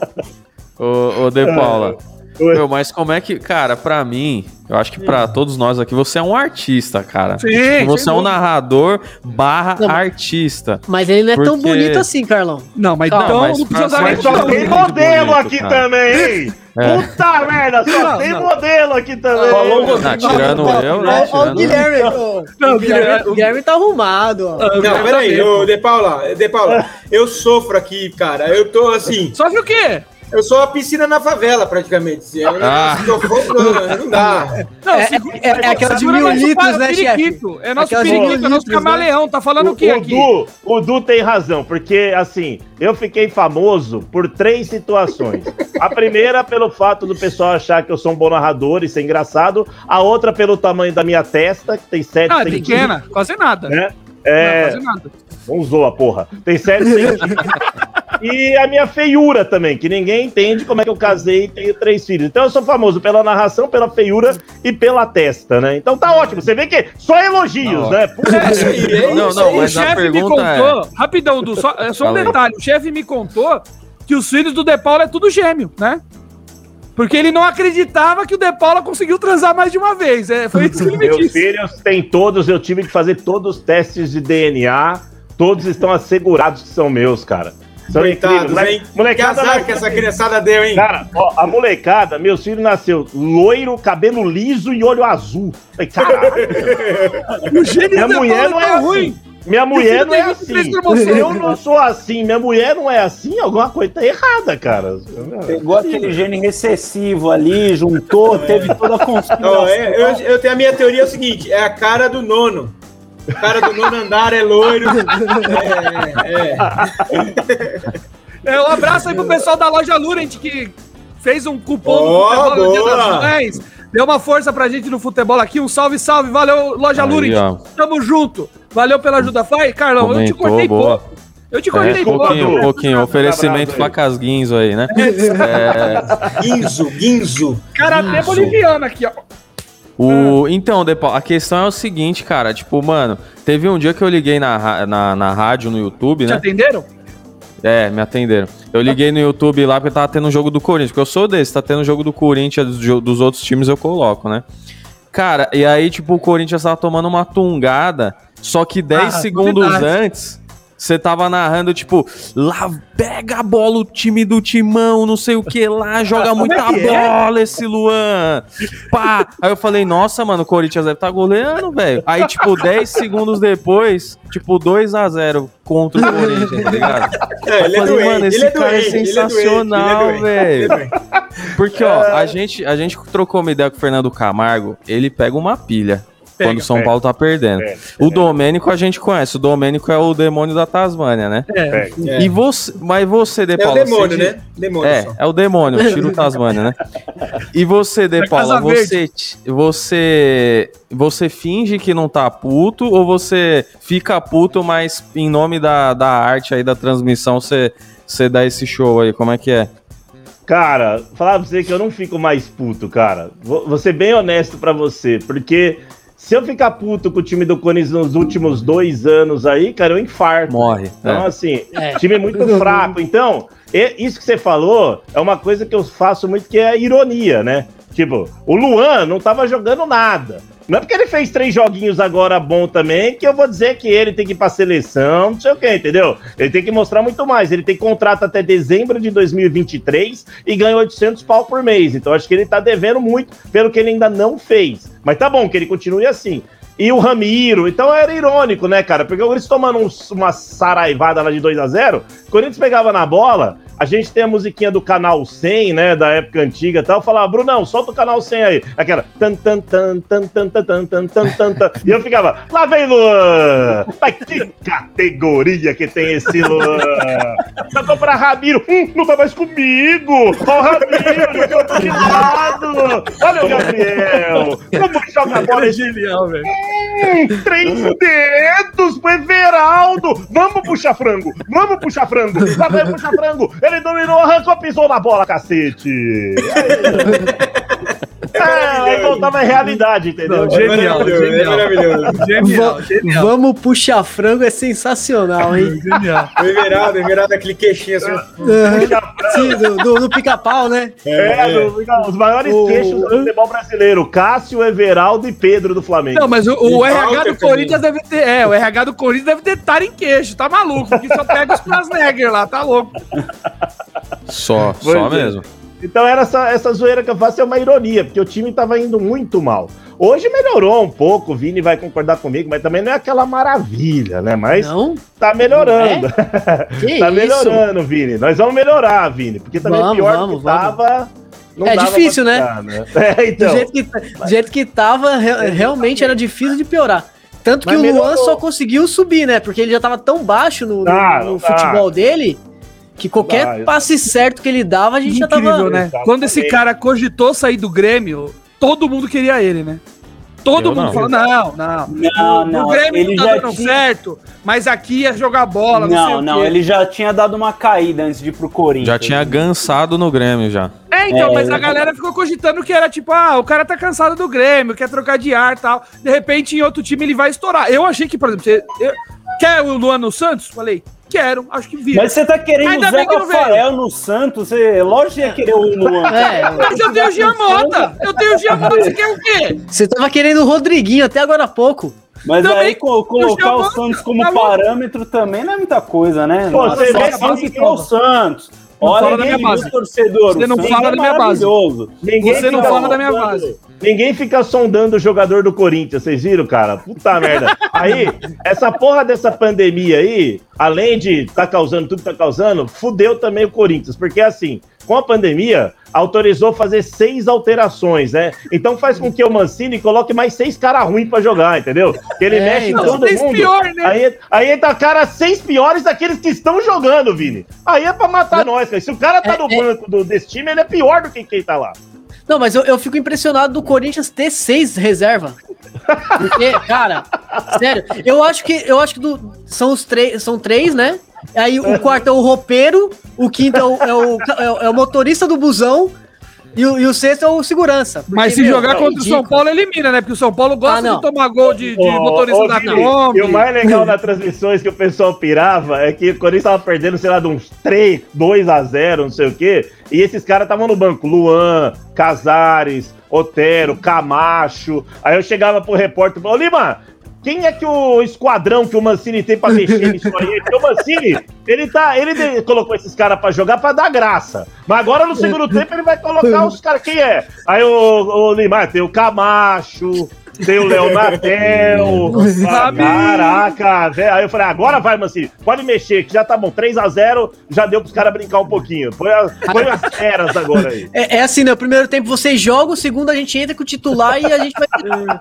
Ô, ô De Paula. Meu, mas como é que, cara, pra mim, eu acho que pra todos nós aqui, você é um artista, cara. Sim, tipo, você é um narrador barra não, artista. Mas ele não é porque... tão bonito assim, Carlão. Não, mas Calma, então mas não precisa só tem modelo bonito, aqui cara. também, hein? É. Puta merda, só não, tem não. modelo aqui também. Falou, não, tirando eu, né? Ó, o Guilherme. Não, o Guilherme, o Guilherme tá arrumado. Ó. Não, peraí, tá De Paula, De Paula, eu sofro aqui, cara. Eu tô assim. Sofre o quê? Eu sou a piscina na favela, praticamente. É um ah. que eu não dá. Não, é, é, é aquela de mil litros, né, chefe? É nosso periquito, é nosso né? camaleão. Tá falando o, que aqui? Du, o Du tem razão, porque, assim, eu fiquei famoso por três situações. A primeira, pelo fato do pessoal achar que eu sou um bom narrador e ser engraçado. A outra, pelo tamanho da minha testa, que tem sete ah, centímetros. pequena, quase nada. Né? É... Não, quase nada. Não zoa, porra. Tem sete centímetros. E a minha feiura também, que ninguém entende como é que eu casei e tenho três filhos. Então eu sou famoso pela narração, pela feiura e pela testa, né? Então tá ótimo. Você vê que só elogios, né? É é não, não, mas o chefe me contou, é... rapidão, do, só, é só um detalhe. O chefe me contou que os filhos do De Paulo é tudo gêmeo, né? Porque ele não acreditava que o De Paula conseguiu transar mais de uma vez. É, foi isso que ele me Meus disse. filhos têm todos, eu tive que fazer todos os testes de DNA. Todos estão assegurados que são meus, cara. São Coitados, hein? Molecada que azar que essa criançada deu, hein? Cara, ó, a molecada, meus filhos nasceu loiro, cabelo liso e olho azul. Caralho. minha mulher não é assim. ruim. Minha mulher não é assim. Eu não sou assim. Minha mulher não é assim. Alguma coisa tá errada, cara. Pegou aquele gene recessivo ali, juntou, teve toda a conspiração. eu, eu tenho a minha teoria é o seguinte: é a cara do nono. O cara do nono andar é loiro. É, é. é, um abraço aí pro pessoal da loja Lurent que fez um cupom oh, no Dia das Mães. Deu uma força pra gente no futebol aqui. Um salve, salve. Valeu, loja Lurent. Tamo junto. Valeu pela ajuda. Vai, Carlão. Comentou, eu te cortei boa. pouco. Eu te cortei é, pouco. pouquinho, um pouquinho. Oferecimento facas guinzo aí, né? É. Guinzo, guinzo. Cara, até boliviano aqui, ó. O, Então, Depo, a questão é o seguinte, cara. Tipo, mano, teve um dia que eu liguei na, na, na rádio, no YouTube, Te né? atenderam? É, me atenderam. Eu liguei no YouTube lá porque tava tendo um jogo do Corinthians. Porque eu sou desse, tá tendo jogo do Corinthians, dos, dos outros times eu coloco, né? Cara, e aí, tipo, o Corinthians tava tomando uma tungada, só que 10 Ah, segundos novidade. antes, você tava narrando, tipo, lá pega a bola o time do timão, não sei o que lá, joga muita que é? bola esse Luan. Pá! Aí eu falei, nossa, mano, o Corinthians deve estar tá goleando, velho. Aí, tipo, 10 segundos depois, tipo, 2 a 0 contra o Corinthians, tá ligado? É, ele é falei, doente, mano, esse ele é cara é é sensacional, é velho. é. Porque, ó, a gente, a gente trocou uma ideia com o Fernando Camargo, ele pega uma pilha. Pega, quando o São pega. Paulo tá perdendo. Pega, o Domênico a gente conhece. O Domênico é o demônio da Tasmânia, né? É. É. E você, mas você, De É o Paula, demônio, você- né? Demônio É, só. é o demônio, tira o Tasmânia, né? E você, De Paula, você, você, você finge que não tá puto ou você fica puto, mas em nome da, da arte aí, da transmissão, você, você dá esse show aí? Como é que é? Cara, falar pra você que eu não fico mais puto, cara. Vou, vou ser bem honesto pra você, porque se eu ficar puto com o time do Corinthians nos últimos dois anos aí, cara, eu infarto. Morre. Então, É. assim, É. time muito fraco. Então, isso que você falou é uma coisa que eu faço muito, que é a ironia, né? Tipo, o Luan não tava jogando nada. Não é porque ele fez três joguinhos agora bom também que eu vou dizer que ele tem que ir pra seleção, não sei o que, entendeu? Ele tem que mostrar muito mais. Ele tem contrato até dezembro de 2023 e ganha 800 pau por mês. Então acho que ele tá devendo muito pelo que ele ainda não fez. Mas tá bom que ele continue assim. E o Ramiro, então era irônico, né, cara? Porque Corinthians tomando um- uma saraivada lá de 2 a 0 o Corinthians pegava na bola, a gente tem a musiquinha do canal 100, né, da época antiga e tal, falava, Brunão, solta o canal 100 aí. Aquela tan tan tan tan tan tan tan tan tan tan. E eu ficava, lá vem Luan! Mas que categoria que tem esse Luan! Cantou pra Ramiro, hum, não tá mais comigo! Ó o Ramiro, que eu tô de lado! Olha o Gabriel! Como joga a bola esse genial, velho. Hum, três dedos pro Everaldo! Vamos puxar frango! Vamos puxar frango! Lá vai puxar frango! Ele dominou, arrancou, pisou na bola, cacete! É, aí voltava a realidade, entendeu? Não, genial, genial. é maravilhoso. Genial, genial. Vamos puxar frango é sensacional, hein? Genial. O Everaldo, o Everaldo, aquele queixinho assim. Sim, do, do, do pica-pau, né? É, do- os maiores O- queixos do futebol brasileiro: Cássio, Everaldo e Pedro do Flamengo. Não, mas o, o E RH Walter do Corinthians deve ter. É, o RH do Corinthians deve ter tar em queixo, tá maluco? Porque só pega os Plasnegger lá, tá louco. Só, Pois só é. mesmo. Então era essa, essa zoeira que eu faço é uma ironia, porque o time tava indo muito mal. Hoje melhorou um pouco, o Vini vai concordar comigo, mas também não é aquela maravilha, né? Mas Não? tá melhorando. Que tá isso? melhorando, Vini. Nós vamos melhorar, Vini, porque também Vamos, pior vamos, que tava. Não É difícil, né? né? É, Do, então. jeito que, do jeito que tava, re- realmente era difícil de piorar. Tanto que Mas o Luan melhorou. só conseguiu subir, né? Porque ele já tava tão baixo no, no- no dá. futebol dele que qualquer dá. passe certo que ele dava, a gente já Incrível, tava. né? Exatamente. Quando esse cara cogitou sair do Grêmio, todo mundo queria ele, né? Todo Eu mundo não. falou, não, não. Não, não. o Grêmio Ele não tá já dando tinha... certo, mas aqui ia jogar bola, não, sei Não, o não, quê. ele já tinha dado uma caída antes de ir pro Corinthians. Já tinha gansado no Grêmio já. É, então, É, mas a galera ficou cogitando que era tipo, ah, o cara tá cansado do Grêmio, quer trocar de ar e tal. De repente, em outro time, ele vai estourar. Eu achei que, por exemplo, você. eu- quer o Luan no Santos? Falei, quero, acho que vira. Mas você tá querendo Ainda o Zé Rafael no Santos, você, lógico que ia querer o Luan. É, Mas eu tenho o Gia Mota! Eu tenho o Gia Mota, você quer o quê? você tava querendo o Rodriguinho até agora há pouco. Mas Também- aí co- colocar o Santos como tá parâmetro também não é muita coisa, né? Pô, você vê assim que- é o Santos. Não Olha, fala da minha base. torcedor. Você não fala é da minha base. Ninguém Você não fala da minha base. Ninguém fica sondando o jogador do Corinthians, vocês viram, cara? Puta merda. Aí, essa porra dessa pandemia aí, além de tá causando tudo que tá causando, fudeu também o Corinthians. Porque assim, com a pandemia, autorizou fazer seis alterações, né? Então faz com que o Mancini coloque mais seis caras ruins pra jogar, entendeu? Que ele É, mexe em então. todo mundo. pior, né? Aí, aí tá cara seis piores daqueles que estão jogando, Vini. Aí é pra matar nós, cara. Se o cara tá É, no é. banco do, desse time, ele é pior do que quem tá lá. Não, mas eu, eu fico impressionado do Corinthians ter seis reserva. Porque, cara, sério, eu acho que eu acho que do- são os três, são três, né? Aí o quarto é o roupeiro, o quinto é o, é o, é o- é o motorista do busão, E, o- e o sexto é o segurança. Mas se meu, jogar é contra o São. Paulo, elimina, né? Porque o São Paulo gosta Ah, de tomar gol de, de Ô, motorista ô, da Kombi. E o mais legal das transmissões que o pessoal pirava é que o Corinthians tava perdendo, sei lá, de uns 3, 2 a 0, não sei o quê. E esses caras estavam no banco. Luan, Casares, Otero, Camacho. Aí eu chegava pro repórter e ô Lima, quem é que o esquadrão que o Mancini tem pra mexer nisso aí? Porque o Mancini, ele tá. Ele colocou esses caras pra jogar pra dar graça. Mas agora no segundo tempo ele vai colocar os caras. Quem é? Aí o, o Lima, ah, tem o Camacho, tem o Léo Natel. Ah, Sabe? Caraca, velho. Aí eu falei, agora vai, Mancini, pode mexer, que já tá bom. 3x0, já deu pros caras brincar um pouquinho. Põe, a- põe as feras agora aí. É, é assim, né? O primeiro tempo vocês jogam, o segundo a gente entra com o titular e a gente vai.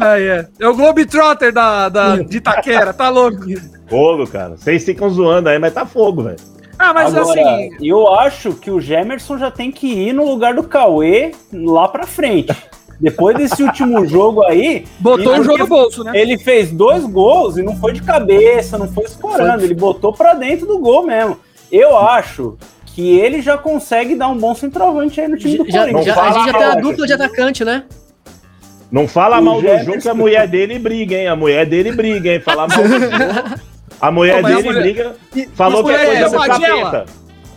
Ah, é. é o Globetrotter da, da, de Itaquera, tá louco. Fogo, cara. Vocês ficam zoando aí, mas tá fogo, velho. Ah, mas Agora, assim, eu acho que o Gemerson já tem que ir no lugar do Cauê lá pra frente. Depois desse último jogo aí, botou o jogo porque no bolso, né? Ele fez dois gols e não foi de cabeça, não foi escorando, ele botou pra dentro do gol mesmo. Eu acho que ele já consegue dar um bom centroavante aí no time do Já, Corinthians. já- a fala gente já tem a mal, dupla de atacante, né? Não fala O mal do Jefferson- jogo que a mulher dele briga, hein? A mulher dele briga, hein? Falar mal do jogo. A mulher Não, mas a dele mulher- briga. Falou que é coisa é do capeta.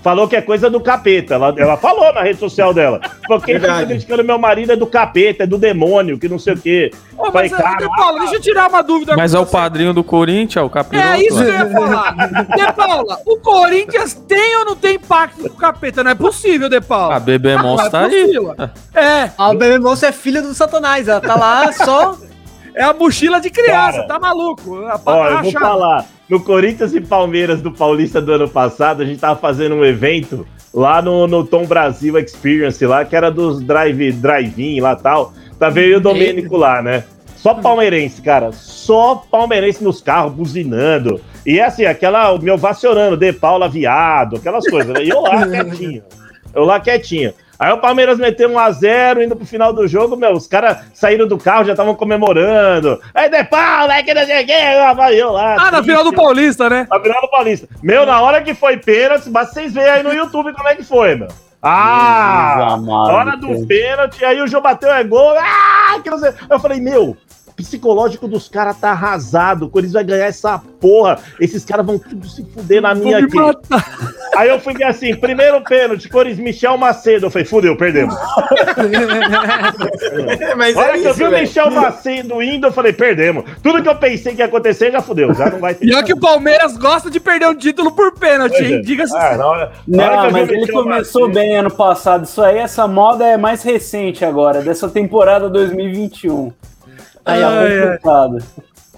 Falou que é coisa do capeta. Ela, ela falou na rede social dela. Falou, quem fica criticando meu marido é do capeta, é do demônio, que não sei o quê. Ô, Falei, mas, é, cara, De Paula, deixa eu tirar uma dúvida. Mas é o padrinho do Corinthians, o capiroto. É isso que eu ia falar. De Paula, o Corinthians tem ou não tem pacto com o capeta? Não é possível, De Paula. A Bebê Monstro é tá aí. possível. É, A Bebê Moça é filha do Satanás, ela tá lá só. é a mochila de criança, Cara. tá maluco? A Ó, eu vou rachada. falar. No Corinthians e Palmeiras do Paulista do ano passado, a gente tava fazendo um evento lá no, no Tom Brasil Experience, lá, que era dos drive, drive-in lá tal. Tá veio o Domênico lá, né? Só palmeirense, cara. Só palmeirense nos carros, buzinando. E assim, aquela, me ovacionando, De Paula viado, aquelas coisas. né? E eu lá quietinho. Eu lá quietinho. Aí o Palmeiras meteu 1x0, indo pro final do jogo, meu, os caras saíram do carro, já estavam comemorando. Aí De Paula, é que não sei o que, eu lá. Ah, na final do Paulista, né? Na final do Paulista. Meu, na hora que foi pênalti, basta vocês verem aí no YouTube como é que foi, meu. Ah! Amado, hora do pênalti, aí o João bateu, é gol. Ah! Que não sei. Eu falei, meu, psicológico dos caras tá arrasado. O Corinthians vai ganhar essa porra. Esses caras vão tudo se fuder na minha aqui. matar. Aí eu fui ver assim, primeiro pênalti, Corinthians, Michel Macedo. Eu falei, fudeu, perdemos. Mas hora é que eu vi isso, o. Michel Macedo indo, eu falei, perdemos. Tudo que eu pensei que ia acontecer já fudeu, já não vai ter. E é que o Palmeiras gosta de perder um título por pênalti, hein? Diga-se. Ah, Não, eu vi mas ele começou Macedo- bem ano passado. Isso aí, essa moda é mais recente agora, dessa temporada 2021. Aí Ai, complicado.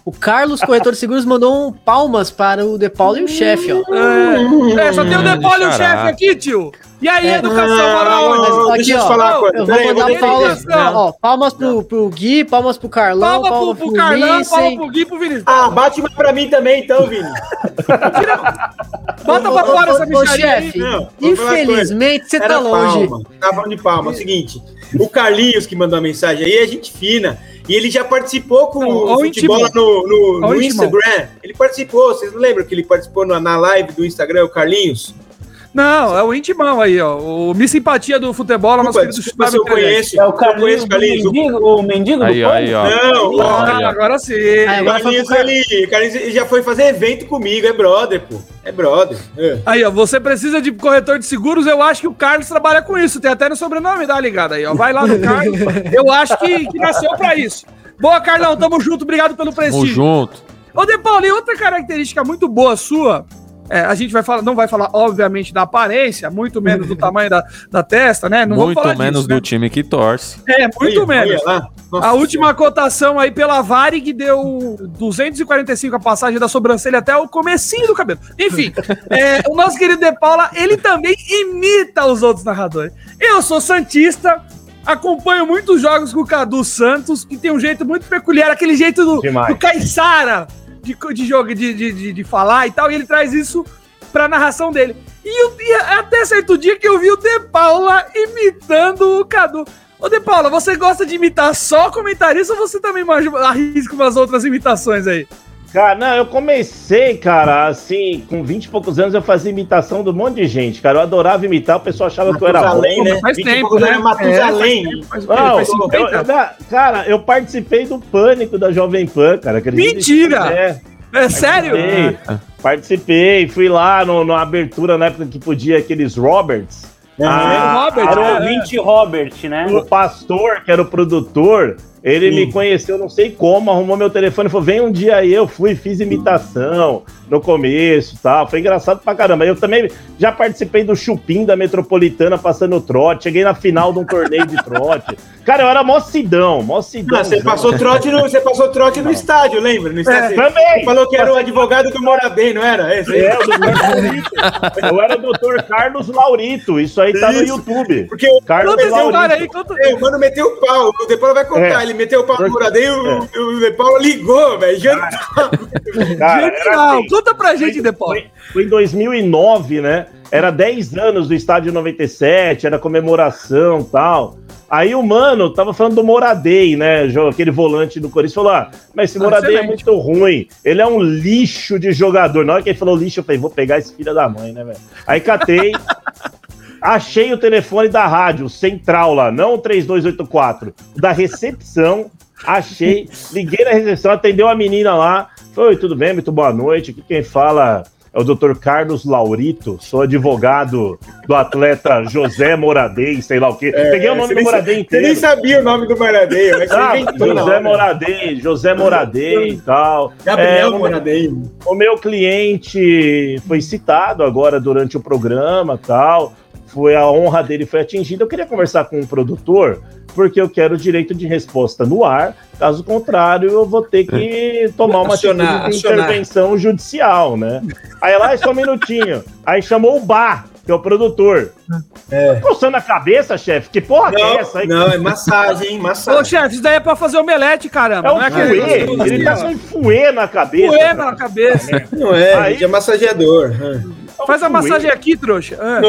O Carlos, corretor de seguros, mandou um palmas para o De Paulo e o chefe, ó. É, é, só tem o De Paula e o chefe aqui, tio. E aí, É. educação para onde? não, deixa eu ó, te falar uma coisa. Eu vou mandar palmas. Não. ó, palmas pro, pro Gui, palmas pro Carlão, Palma pro, palmas pro pro Carlão, palma Lissen. pro Gui e pro Vinícius. Ah, bate uma pra mim também, então, Vini. Bota pra fora essa bicharia chefe, infelizmente você tá longe. palma. Tava falando de palma. É o seguinte, o Carlinhos que mandou a mensagem aí é gente fina. E ele já participou com Não, o futebol no, no, no. Instagram. Ele participou, vocês não lembram que ele participou na, na live do Instagram, o Carlinhos? Não, é o intimão aí, ó. O Miss Simpatia do futebol, nosso Desculpa, querido se eu conheço. É o Carlinhos, Carlinhos. O mendigo, o mendigo Aí, do ó, aí, ó. Não, Ah, aí, ó. agora sim. Aí, agora Carlinhos, pro ele, Carlinhos ele já foi fazer evento comigo, é brother, pô. É brother. É. Aí, ó, você precisa de corretor de seguros, eu acho que o Carlos trabalha com isso. Tem até no sobrenome, dá ligado aí, ó. Vai lá no Carlos. Eu acho que, que nasceu pra isso. Boa, Carlão, tamo junto, obrigado pelo Tamo prestígio. junto. Ô, De Paulo, e outra característica muito boa sua, é, a gente vai falar, não vai falar, obviamente, da aparência, muito menos do tamanho da, da testa, né? Não vamos Muito falar menos disso, do né? time que torce. É, muito Olha, menos. Nossa A última cotação aí pela Varig deu 245 a passagem da sobrancelha até o comecinho do cabelo. Enfim, é, o nosso querido De Paula, ele também imita os outros narradores. Eu sou santista, acompanho muitos jogos com o Cadu Santos, que tem um jeito muito peculiar, aquele jeito do, Demais. do Caissara de, de jogo, de, de, de, falar e tal, e ele traz isso pra narração dele. E, eu, e até certo dia que eu vi o De Paula imitando o Cadu. Ô, De Paula, você gosta de imitar só comentarista ou você também arrisca umas outras imitações aí? Cara, não, eu comecei, cara, assim, com 20 e poucos anos eu fazia imitação de um monte de gente, cara. Eu adorava imitar, o pessoal achava que eu era bom. Matusalém, né? Faz 20 tempo, né? Matusalém. É, faz, Não, faz eu- 50. eu- cara, eu participei do Pânico da Jovem Pan, cara. acredita? Mentira! É, É sério? participei, participei, fui lá no, na abertura na época que podia aqueles Roberts. Ah, Robert, Era o é. ouvinte Robert, né? O pastor, que era o produtor, ele Sim. me conheceu, não sei como, arrumou meu telefone e falou: vem um dia aí, eu fui, fiz imitação no começo e tal. Foi engraçado pra caramba. Eu também já participei do chupim da metropolitana passando trote, cheguei na final de um torneio de trote. Cara, eu era mocidão, mocidão. Ah, você passou trote no, você passou trote no estádio, lembra? No estádio. Também! Você falou que era o advogado do Mora Bem, não era? Esse aí? É, o doutor Laurito. Eu era o doutor Carlos Laurito. Isso aí tá no Isso. YouTube. Porque o, Carlos Laurito. cara aí, conta. é, o mano meteu o pau. O De Paula vai contar. É. Ele meteu o pau no Mora Bem e o, De Paula ligou, velho. Jantou. Cara, era Genial. assim. Conta pra gente depois. Foi, foi em 2009, né? Era 10 anos do estádio 97, era comemoração e tal. Aí o mano tava falando do Moradei, né? Aquele volante do Corinthians falou: ah, mas esse Ah, Moradei é muito ruim. Ele é um lixo de jogador. Na hora que ele falou lixo, eu falei: vou pegar esse filho da mãe, né, velho? Aí catei. Achei o telefone da rádio, central lá, não o 3284, da recepção. Achei, liguei na recepção, atendeu a menina lá. Oi, tudo bem? Muito boa noite. Aqui quem fala é o Dr. Carlos Laurito, sou advogado do atleta José Moradei, sei lá o quê. Peguei o nome do Moradei sa- Você nem inteiro. sabia o nome do Moradei, mas você Ah, inventou José hora. Moradei, José Moradei e tal. Gabriel É, o- Moradei. o meu cliente foi citado agora durante o programa tal. Foi a honra dele foi atingida. Eu queria conversar com um produtor, porque eu quero o direito de resposta no ar. Caso contrário, eu vou ter que tomar uma Acionar, atitude de acionar. intervenção judicial, né? Aí lá, só um minutinho. Aí chamou o Bar, que é o produtor. É. Coçando a cabeça, chefe. Que porra que é essa aí? Não, não, é massagem, hein? Ô, Massagem. chefe, isso daí é pra fazer omelete, caramba. É um não é fuê. Ele tá com um fuê na cabeça. Fuê na cabeça. Não é, Aí- gente, é massageador. Faz a massagem aqui, trouxa. Ah.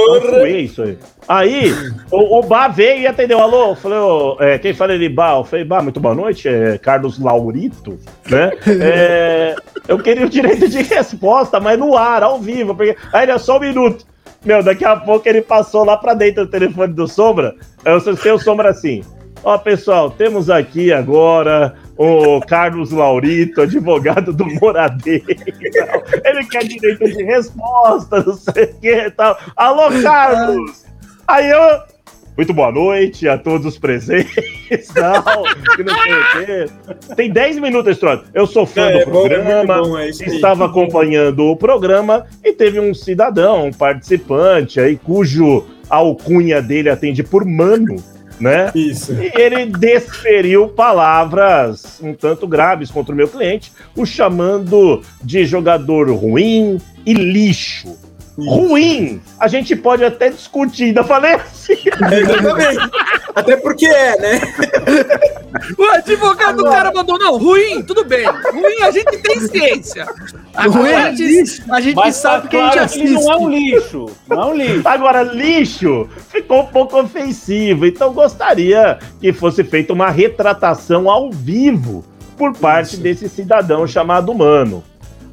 É isso aí. Aí, o, o Bá veio e atendeu. Alô, eu falei, ô, é, quem fala ele, Bá? Eu falei, Bá, muito boa noite, é Carlos Laurito, né? É, eu queria o direito de resposta, mas no ar, ao vivo, porque. Aí ele é só um minuto. Meu, daqui a pouco ele passou lá pra dentro do telefone do Sombra. Eu sei o Sombra assim. Ó, pessoal, temos aqui agora o Carlos Laurito, advogado do Moradei. tal. Ele quer direito de resposta, não sei o que e tal. Alô, Carlos! Aí eu. Muito boa noite a todos os presentes, tal, que não sei o quê. Tem 10 minutos troço. Eu sou fã É, do é é programa, bom, é estava acompanhando o programa e teve um cidadão, um participante aí, cujo alcunha dele atende por mano, né? Isso. E ele desferiu palavras um tanto graves contra o meu cliente, o chamando de jogador ruim e lixo. Ruim! A gente pode até discutir, ainda falei assim. Exatamente. Até porque é, né? O advogado do cara mandou, não, ruim, tudo bem. Ruim, a gente tem ciência. Ruim, Agora, a gente, a gente Mas tá sabe que a gente claro que ele assiste. não é um lixo. Não é um lixo. Agora, lixo ficou um pouco ofensivo, então gostaria que fosse feita uma retratação ao vivo por parte desse cidadão chamado Mano.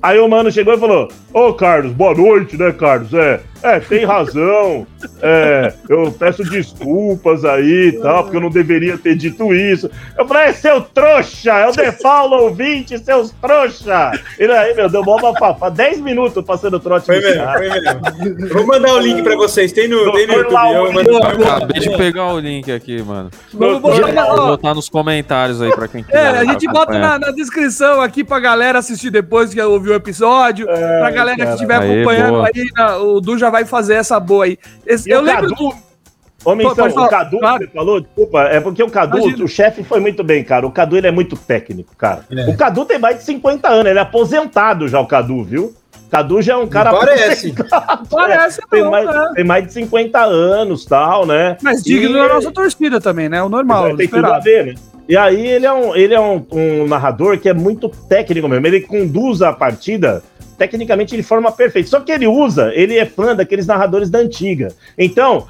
Aí o mano chegou e falou: Ô Carlos, boa noite, né, Carlos? É, é, tem razão. É, eu peço desculpas aí e tal, porque eu não deveria ter dito isso. Eu falei, é seu trouxa, é o De Paulo ouvinte, seus trouxa. Ele aí, meu, deu mó bafafá. 10 minutos passando trote Foi mesmo, cara. foi mesmo. Eu Vou mandar o link pra vocês. Tem no, tem no YouTube. Eu Eu acabei de pegar o link aqui, mano. Vamos Vou botar nos comentários aí pra quem quiser. É, a gente bota na, na descrição aqui pra galera assistir depois que ouviu o episódio. pra galera que cara. estiver Aê, acompanhando aí, na- o Du já vai fazer essa boa aí. Esse- eu o lembro Cadu? do. Ô, Menção, Pode falar, o Cadu, claro. que você falou, desculpa, é porque o Cadu, Imagina. o chefe foi muito bem, cara. O Cadu, ele é muito técnico, cara. É. O Cadu tem mais de 50 anos, ele é aposentado já, o Cadu, viu? O Cadu já é um cara Parece. Parece tem, não, mais, né? tem mais de 50 anos, tal, né? Mas digno da nossa torcida também, né? O normal, tem tudo a esperado. ver, né? E aí ele é, um, ele é um, um narrador que é muito técnico mesmo. Ele conduz a partida tecnicamente de forma perfeita. Só que ele usa, ele é fã daqueles narradores da antiga. Então,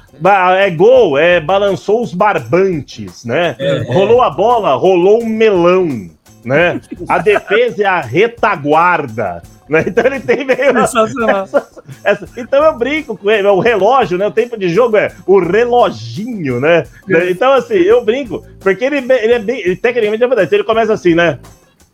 é gol, é balançou os barbantes, né? rolou a bola, rolou um melão. né? A defesa é a retaguarda. Né? Então ele tem meio. Essa, essa, então eu brinco com ele. O relógio, né? O tempo de jogo é o reloginho, né? Então, assim, eu brinco, porque ele, ele é bem. Ele, tecnicamente é verdade. Ele começa assim, né?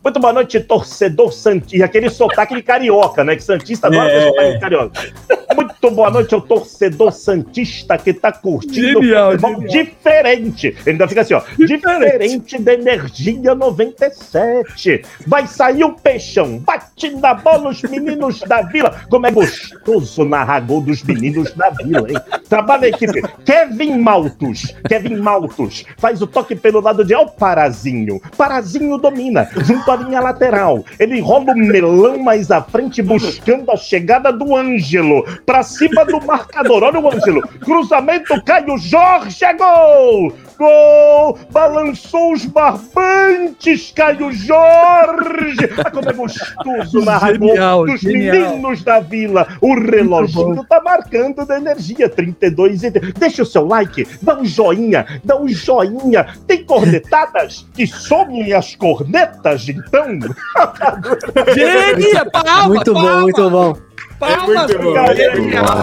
Muito boa noite, torcedor Santista. E aquele sotaque de carioca, né? Que Santista adora é, sotaque de carioca. Muito boa noite ao torcedor Santista que tá curtindo genial, genial. diferente. Ele ainda fica assim, ó. Diferente. diferente da Energia 97. Vai sair o peixão. Bate na bola os meninos da vila. Como é gostoso narrar gol dos meninos da vila, hein? Trabalha a equipe. Kevin Maltos. Kevin Maltos. Faz o toque pelo lado de. Ó, o Parazinho. Parazinho domina. Junto a linha lateral. Ele rola o melão mais à frente, buscando a chegada do Ângelo. Pra cima do marcador. Olha o Ângelo. Cruzamento, Caio Jorge, é gol! Gol! Balançou os barbantes, Caio Jorge! Ah, como é gostoso narrar gol dos genial. meninos da vila. O reloginho tá marcando da energia. 32 e... Deixa o seu like, dá um joinha, dá um joinha. Tem cornetadas que somem as cornetas, então? Genial! Palma, muito palma. bom, muito bom. Palmas, é genial,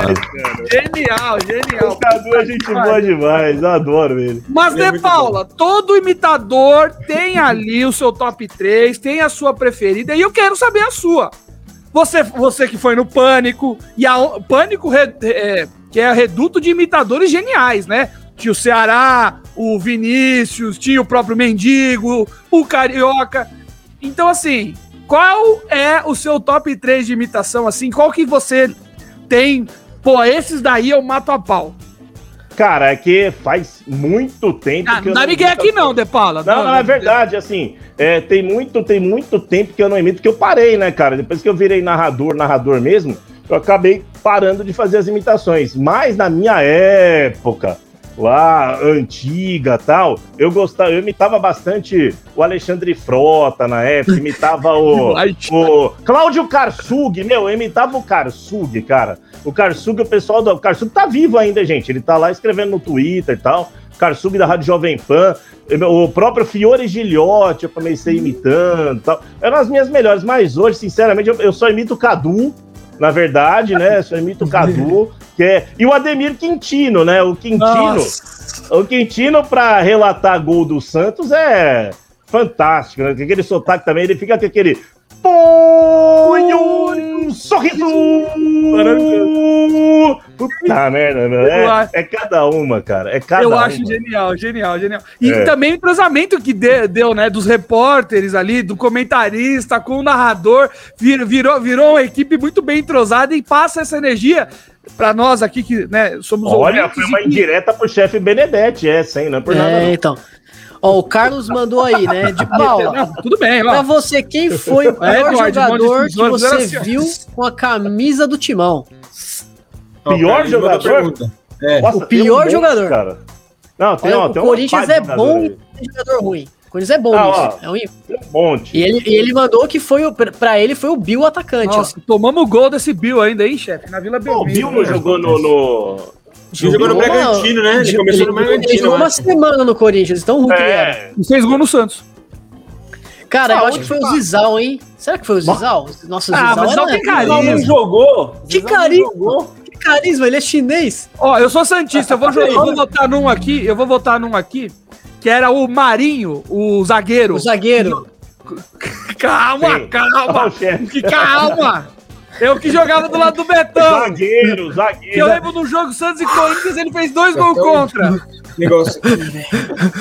genial, genial. O Cadu é gente boa demais, adoro ele. Mas, De é Paula, bom. todo imitador tem ali o seu top 3, tem a sua preferida, e eu quero saber a sua. Você, você que foi no Pânico, e a Pânico é, que é reduto de imitadores geniais, né? Tinha o Ceará, o Vinícius, tinha o próprio Mendigo, o Carioca. Então, assim, qual é o seu top 3 de imitação, assim? Qual que você tem? Pô, esses daí eu mato a pau. Cara, é que faz muito tempo ah, que eu não. Não é aqui não, De Paula. Não, não, não, é verdade, assim. É, tem muito, tem muito tempo que eu não imito, que eu parei, né, cara? Depois que eu virei narrador, narrador mesmo, eu acabei parando de fazer as imitações. Mas na minha época, lá antiga tal, eu gostava, eu imitava bastante o Alexandre Frota na época, imitava o, o Cláudio Karsug, meu, eu imitava o Karsug, cara. O Karsug, o pessoal do o Karsug tá vivo ainda, gente. Ele tá lá escrevendo no Twitter e tal. Karsug da Rádio Jovem Pan, o próprio Fiore Gilhote, eu comecei imitando e tal. Eram as minhas melhores, mas hoje, sinceramente, eu, eu só imito o Cadu, na verdade, né? Só imito o Cadu. Que é... E o Ademir Quintino, né? O Quintino. Nossa. O Quintino, para relatar gol do Santos, é fantástico, né? Aquele sotaque também, ele fica com aquele. Põe um sorriso! Puta merda, meu. É, é, cada uma, cara. É cada Eu uma. acho genial, genial, genial. E é. também o entrosamento que deu, né? Dos repórteres ali, do comentarista com o narrador, virou, virou uma equipe muito bem entrosada e passa essa energia para nós aqui que né, somos Olha, foi uma indireta pro chefe Benedetti, essa, hein? Não é por é, nada. Não. então. Ó, o Carlos mandou aí, né? De Paula. Não, tudo bem, ó. Pra você, quem foi o pior é, jogador que você assim, viu com a camisa do Timão? Pior jogador? É. Nossa, o pior um jogador. Cara. Não, tem, ó, o Corinthians é bom e jogador ruim. Corinthians é bom ah, ó, é um... um monte. E ele, e ele mandou que foi o, pra ele foi o Bill atacante. Nossa, ó. tomamos gol desse Bill ainda, hein, chefe? Na Vila Belmiro. O Bill não jogou no... no... Ele jogou no Bragantino, né? Ele, começou ele, no Bragantino. Ele jogou uma semana no Corinthians, tão ruim é. que ele era. E fez gol no Santos. Cara, ah, eu acho que foi o Zizal, hein? Será que foi o Zizal? Nossa, o ah, Zizal, Zizal que carisma. não jogou. Que carisma. Que carisma, ele é chinês. Ó, eu sou santista, eu vou, eu vou votar num aqui, eu vou votar num aqui que era o Marinho, o zagueiro. O zagueiro. Calma, Sim. calma. Que calma. Eu que jogava do lado do Betão. Zagueiro, zagueiro. Que eu lembro no jogo Santos e Corinthians, ele fez dois gols contra. Negócio.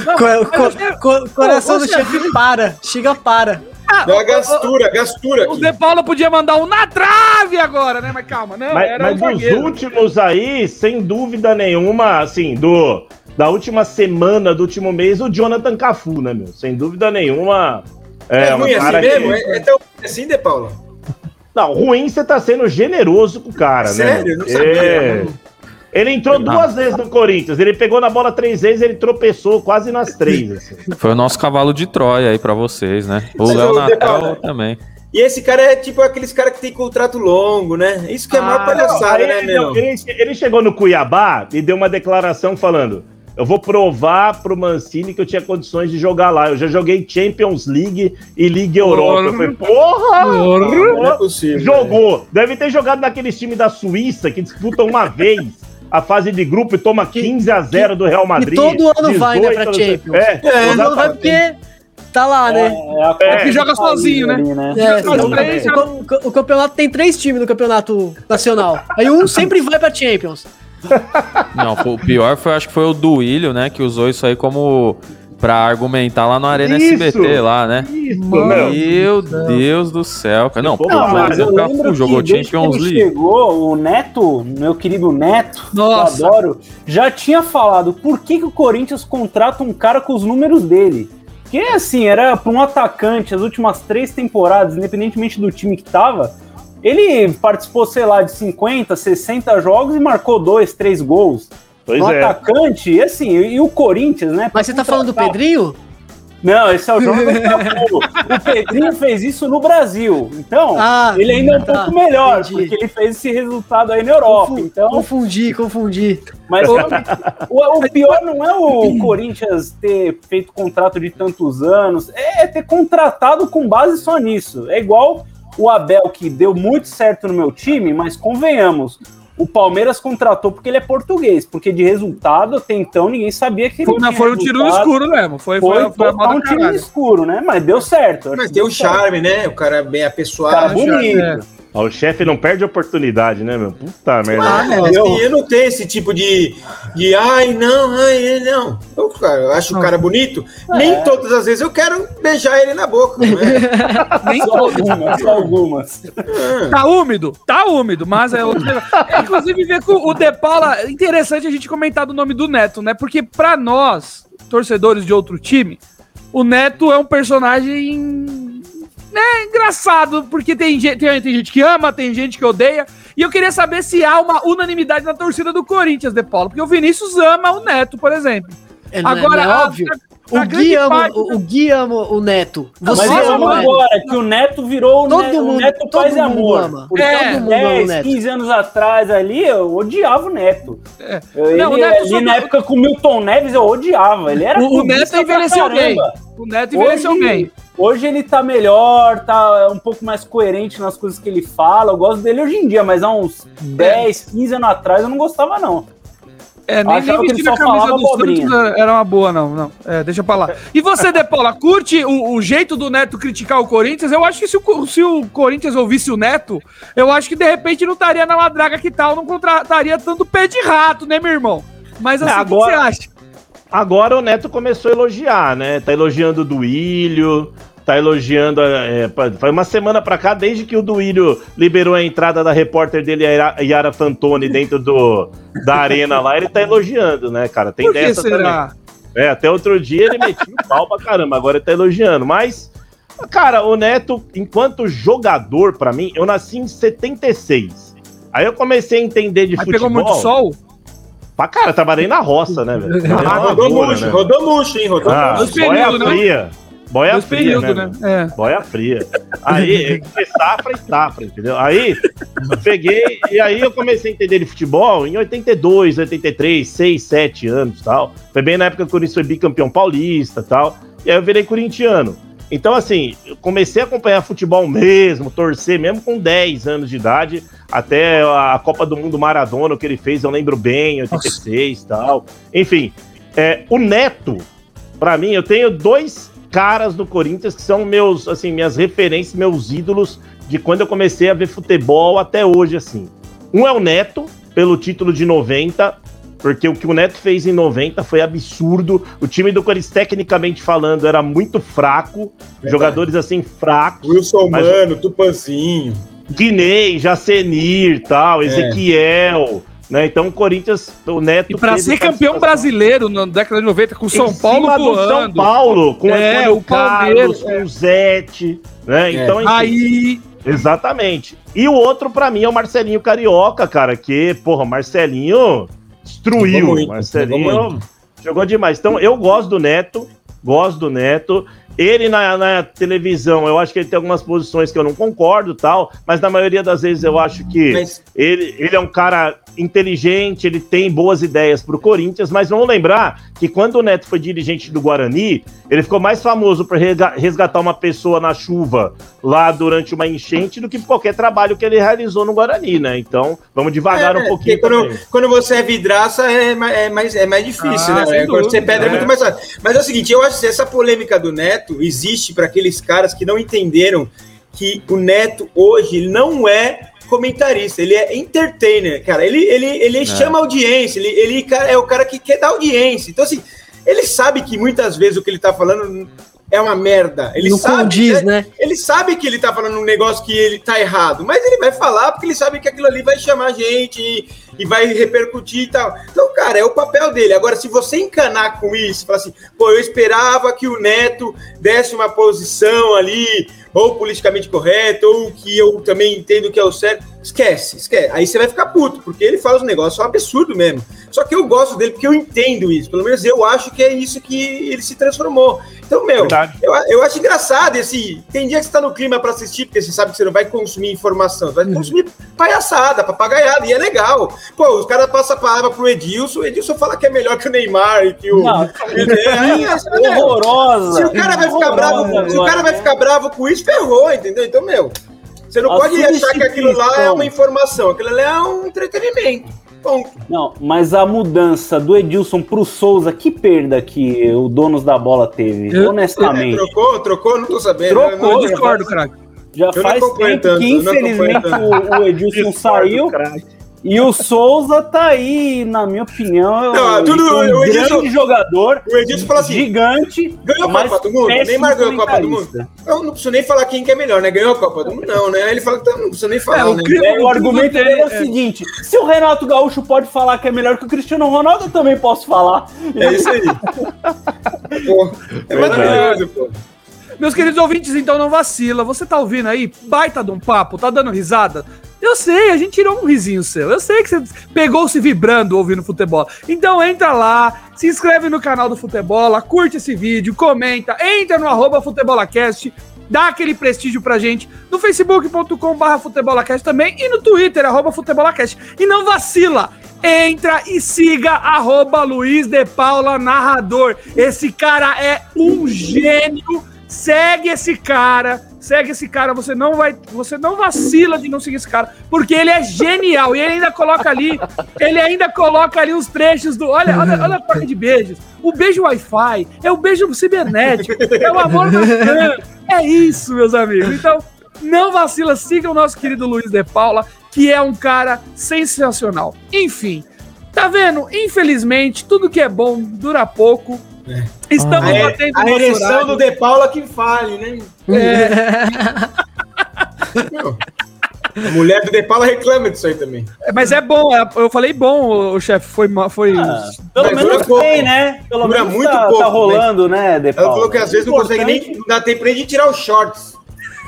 Não, coração do chefe para. Chega para. Ah, Deu uma gastura, gastura. O De Paula podia mandar um na trave agora, né? Mas calma, não. Mas, mas um dos últimos aí, sem dúvida nenhuma, assim, do da última semana, do último mês, o Jonathan Cafu, né, meu? Sem dúvida nenhuma. É, é ruim assim mesmo? Que... É, é tão assim, De Paula? Não, ruim você tá sendo generoso com o cara, Sério? né? Sério? Não sabia. É... Ele entrou não. duas vezes no Corinthians. Ele pegou na bola três vezes, ele tropeçou quase nas três. Assim. Foi o nosso cavalo de Troia aí para vocês, né? O Léo Natal também. E esse cara é tipo aqueles caras que tem contrato longo, né? Isso que é ah, maior palhaçada, né, meu? Ele, ele chegou no Cuiabá e deu uma declaração falando: eu vou provar pro Mancini que eu tinha condições de jogar lá. Eu já joguei Champions League e Liga Europa. Eu falei, porra! Não é possível. Jogou. Deve ter jogado naqueles times da Suíça que disputam uma vez a fase de grupo e toma 15 a 0 do Real Madrid. E todo ano vai, né, pra 18 não Champions. É, Todo ano vai porque tá lá, né? a É, que joga sozinho, né? ali, É, três, o- o campeonato tem três times no campeonato nacional. Aí um sempre vai pra Champions. Não, o pior foi, acho que foi o Duílio, né? Que usou isso aí como pra argumentar lá no Arena Isso! SBT lá, né? Isso, Mano. meu. Meu Deus do céu, cara. Não, pô, Não, mas eu lembro jogou que desde que Champions ele League. chegou, o Neto, meu querido Neto, Nossa. que eu adoro, já tinha falado por que, que o Corinthians contrata um cara com os números dele. Porque, assim, era para um atacante, as últimas três temporadas, independentemente do time que tava, ele participou, sei lá, de 50, 60 jogos e marcou dois, três gols. Pois um é. atacante, e assim, e o Corinthians, né? Mas você tá falando do Pedrinho? Não, esse é o jogo. O Pedrinho fez isso no Brasil. Então, Ah, ele ainda é um tá, pouco melhor, entendi. porque ele fez esse resultado aí na Europa. Confu- Então, Confundi, confundi. mas o, o- o pior não é o Corinthians ter feito contrato de tantos anos, é ter contratado com base só nisso. É igual o Abel, que deu muito certo no meu time, mas convenhamos. O Palmeiras contratou porque ele é português, porque de resultado até então ninguém sabia que ele Foi, não, tinha foi um tiro no escuro mesmo. Foi, Foi, foi, foi moda um tiro no escuro, né? Mas deu certo. Mas tem o charme, né? O cara é bem apessoado. Cara bonito. É. Ó, o chefe não perde oportunidade, né, meu? Puta merda. Ah, né? Entendeu? Assim, eu não tenho esse tipo de, de ai, não, ai, não. Eu, cara, eu acho o cara bonito. Nem todas as vezes eu quero beijar ele na boca. Não é? Nem Só algumas, só algumas. Ah, Tá úmido? Tá úmido, mas é outro. É, Inclusive, ver com o De Paula, é interessante a gente comentar do nome do Neto, né? Porque pra nós, torcedores de outro time, o Neto é um personagem né, engraçado, porque tem gente, tem, tem gente que ama, tem gente que odeia. E eu queria saber se há uma unanimidade na torcida do Corinthians, De Paula, porque o Vinícius ama o Neto, por exemplo. É, é- Agora, é a- óbvio. a O Gui, ama, parte o, o Gui ama o Neto. Mas Você amo ama o Neto. agora que o Neto virou o, Todo o mundo- Neto todo paz e mundo amor. ama. Porque É, todo mundo ama o 10, Neto. 15 anos atrás ali, eu odiava o Neto. É. Eu, Não, o ele, Neto só- na época com o Milton Neves eu odiava. Ele era O, o Neto envelheceu bem. O Neto envelheceu Hoje- bem. Hoje ele tá melhor, tá um pouco mais coerente nas coisas que ele fala. Eu gosto dele hoje em dia, mas há uns 10, 15 anos atrás eu não gostava, não. É, nem, nem vestir a camisa do abobrinha. Santos era- uma boa, não. não. É, deixa pra lá. E você, De Paula, curte o, o jeito do Neto criticar o Corinthians? Eu acho que se o, se o Corinthians ouvisse o Neto, eu acho que de repente não estaria na madraga que tal, não contrataria tanto pé de rato, né, meu irmão? Mas assim, É, o que agora- você acha? Agora o Neto começou a elogiar, né? Tá elogiando o Duílio, tá elogiando. É, pa- foi uma semana pra cá, desde que o Duílio liberou a entrada da repórter dele, a Yara- Fantoni, dentro do, da arena lá, ele tá elogiando, né, cara? Tem Por que dessa também. será? É, até outro dia ele metia o pau pra caramba, agora ele tá elogiando. Mas, cara, o Neto, enquanto jogador, pra mim, eu nasci em 76. Aí eu comecei a entender de Aí futebol. pegou muito sol? Pra cara, trabalhei na roça, né, velho? Ah, rodou murcho, né? rodou murcho, hein? Rodou Ah, murcho. boia períodos, né? fria. Boia Dois fria, períodos, né? né? É. Boia fria. Aí, safra e safra, entendeu? Aí, eu peguei, e aí eu comecei a entender de futebol em 82, 83, 6, 7 anos tal. Foi bem na época que o Corinthians foi bicampeão paulista tal. E aí eu virei corintiano. Então, assim, eu comecei a acompanhar futebol mesmo, torcer mesmo com 10 anos de idade, até a Copa do Mundo Maradona, que ele fez, eu lembro bem, 86 e tal. Enfim, é, o Neto, Pra mim, eu tenho dois caras do Corinthians que são meus, assim, minhas referências, meus ídolos de quando eu comecei a ver futebol até hoje, assim. Um é o Neto, pelo título de 90, porque o que o Neto fez em 90 foi absurdo. O time do Corinthians, tecnicamente falando, era muito fraco. Jogadores, assim, fracos. Wilson Mas- Mano, Tupanzinho. Guinei, Jacenir, tal, Ezequiel, né? Então o Corinthians, o Neto... E pra teve ser campeão brasileiro na década de 90, com o São Em Paulo cima do São voando. Paulo, com É, o Palmeiras, Carlos, com o Zete, né? É. Então, enfim, Aí, exatamente. E o outro, pra mim, é o Marcelinho Carioca, cara, que, porra, Marcelinho destruiu. Marcelinho jogou demais. Então, eu gosto do Neto, gosto do Neto, Ele na, na, televisão, eu acho que ele tem algumas posições que eu não concordo tal, mas na maioria das vezes eu acho que mas... ele, ele é um cara inteligente, ele tem boas ideias para o Corinthians, mas vamos lembrar que quando o Neto foi dirigente do Guarani, ele ficou mais famoso por resgatar uma pessoa na chuva lá durante uma enchente do que qualquer trabalho que ele realizou no Guarani, né? Então, vamos devagar é, um pouquinho. Quando, quando, você é vidraça, é, é, mais, é mais difícil, ah, né? Quando você pedra é muito mais fácil. Mas é o seguinte, eu acho que essa polêmica do Neto existe para aqueles caras que não entenderam que o Neto hoje não é comentarista, ele é entertainer, cara. Ele, ele, ele é. chama audiência, ele, ele é o cara que quer dar audiência. Então, assim, ele sabe que muitas vezes o que ele tá falando é uma merda. Ele Não sabe, condiz, né? né? Ele sabe que ele tá falando um negócio que ele tá errado, mas ele vai falar porque ele sabe que aquilo ali vai chamar gente e, e vai repercutir e tal. Então, cara, é o papel dele. Agora, se você encanar com isso, falar assim, pô, eu esperava que o Neto desse uma posição ali, ou politicamente correto, ou que eu também entendo que é o certo, esquece, esquece. Aí você vai ficar puto, porque ele fala os negócios, é um absurdo mesmo. Só que eu gosto dele porque eu entendo isso. Pelo menos eu acho que é isso que ele se transformou. Então, meu, eu, eu acho engraçado esse. Tem dia que você tá no clima para assistir, porque você sabe que você não vai consumir informação, você vai consumir palhaçada, papagaiada, e é legal. Pô, os caras passam a palavra pro Edilson, o Edilson fala que é melhor que o Neymar e que o. Não, é, é, é, horrorosa. Se o cara vai ficar bravo, se o cara vai ficar bravo com isso, ferrou, entendeu? Então, meu, você não a pode achar que aquilo lá é uma informação, aquilo lá é um entretenimento. Ponto. Não, mas a mudança do Edilson pro Souza, que perda que o donos da bola teve, eu, honestamente. Trocou, trocou, não tô sabendo. Trocou, eu discordo, craque. Já faz tempo que, infelizmente, o, o Edilson saiu. Crack. E o Souza tá aí, na minha opinião, não, tudo, um o Edilson, grande jogador, o Edilson fala assim, gigante, ganhou a Copa do Mundo, Neymar ganhou a Copa do Mundo. Eu não preciso nem falar quem que é melhor, né? Ganhou a Copa do Mundo, não, né? Aí ele fala que tá, não precisa nem falar, é, o, né? é, o argumento dele é, é o seguinte, se o Renato Gaúcho pode falar que é melhor que o Cristiano Ronaldo, eu também posso falar. É isso aí. pô, é maravilhoso, pô. Meus queridos ouvintes, então não vacila. Você tá ouvindo aí? Baita de um papo, tá dando risada? Eu sei, a gente tirou um risinho seu. Eu sei que você pegou-se vibrando ouvindo futebol. Então entra lá, se inscreve no canal do Futebol, curte esse vídeo, comenta, entra no arroba futebolacast, dá aquele prestígio pra gente no facebook.com barra futebolacast também e no twitter, arroba futebolacast. E não vacila, entra e siga arroba Luiz de Paula Narrador. Esse cara é um gênio Segue esse cara, segue esse cara, você não vai, você não vacila de não seguir esse cara, porque ele é genial e ele ainda coloca ali, ele ainda coloca ali os trechos do, olha, olha, olha a troca de beijos. O beijo Wi-Fi, é o beijo cibernético, é o amor bacana. É isso, meus amigos. Então, não vacila, siga o nosso querido Luiz de Paula, que é um cara sensacional. Enfim, tá vendo? Infelizmente, tudo que é bom dura pouco. É. Estamos ah, batendo A ereção do De Paula que fale, né? É. A mulher do De Paula reclama disso aí também. É, mas é bom, é, eu falei bom, o chefe, foi... foi... Ah, pelo mas menos tem, né? Pelo dura menos muito tá, pouco. Tá rolando, né, De Paula? Ela falou que às vezes não consegue nem... Não dá tempo nem de tirar os shorts.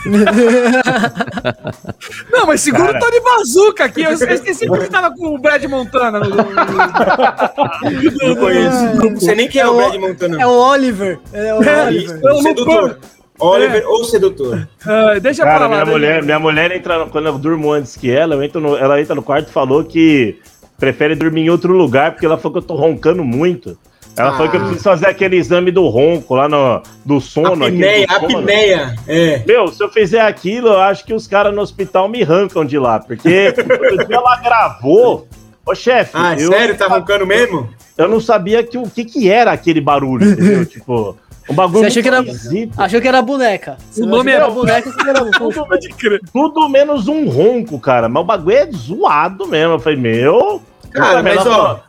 Não, mas segura Cara. o Tony Bazuca aqui. Eu esqueci porque tava com o Brad Montana. No, no... Não conheço. Não sei nem quem é, é o Brad Montana. É o Oliver. É o é, Oliver. É o sedutor. Oliver é. ou sedutor. Uh, deixa Cara, pra lá. Minha mulher, minha mulher entra, quando eu durmo antes que ela, eu entro no, ela entra no quarto e falou que prefere dormir em outro lugar porque ela falou que eu tô roncando muito. Ela ah. falou que eu preciso fazer aquele exame do ronco lá no do sono. Apneia, apneia. É. Meu, se eu fizer aquilo, eu acho que os caras no hospital me arrancam de lá, porque ela gravou. Ô, chefe. Ah, eu, sério? Tá roncando mesmo? Eu não sabia que, o que, que era aquele barulho, entendeu? tipo. Um bagulho Você achou que, era, achou que era boneca. Você o nome era boneca, que era tudo, tudo menos um ronco, cara. Mas o bagulho é zoado mesmo. Eu falei, meu. Cara, mas ó,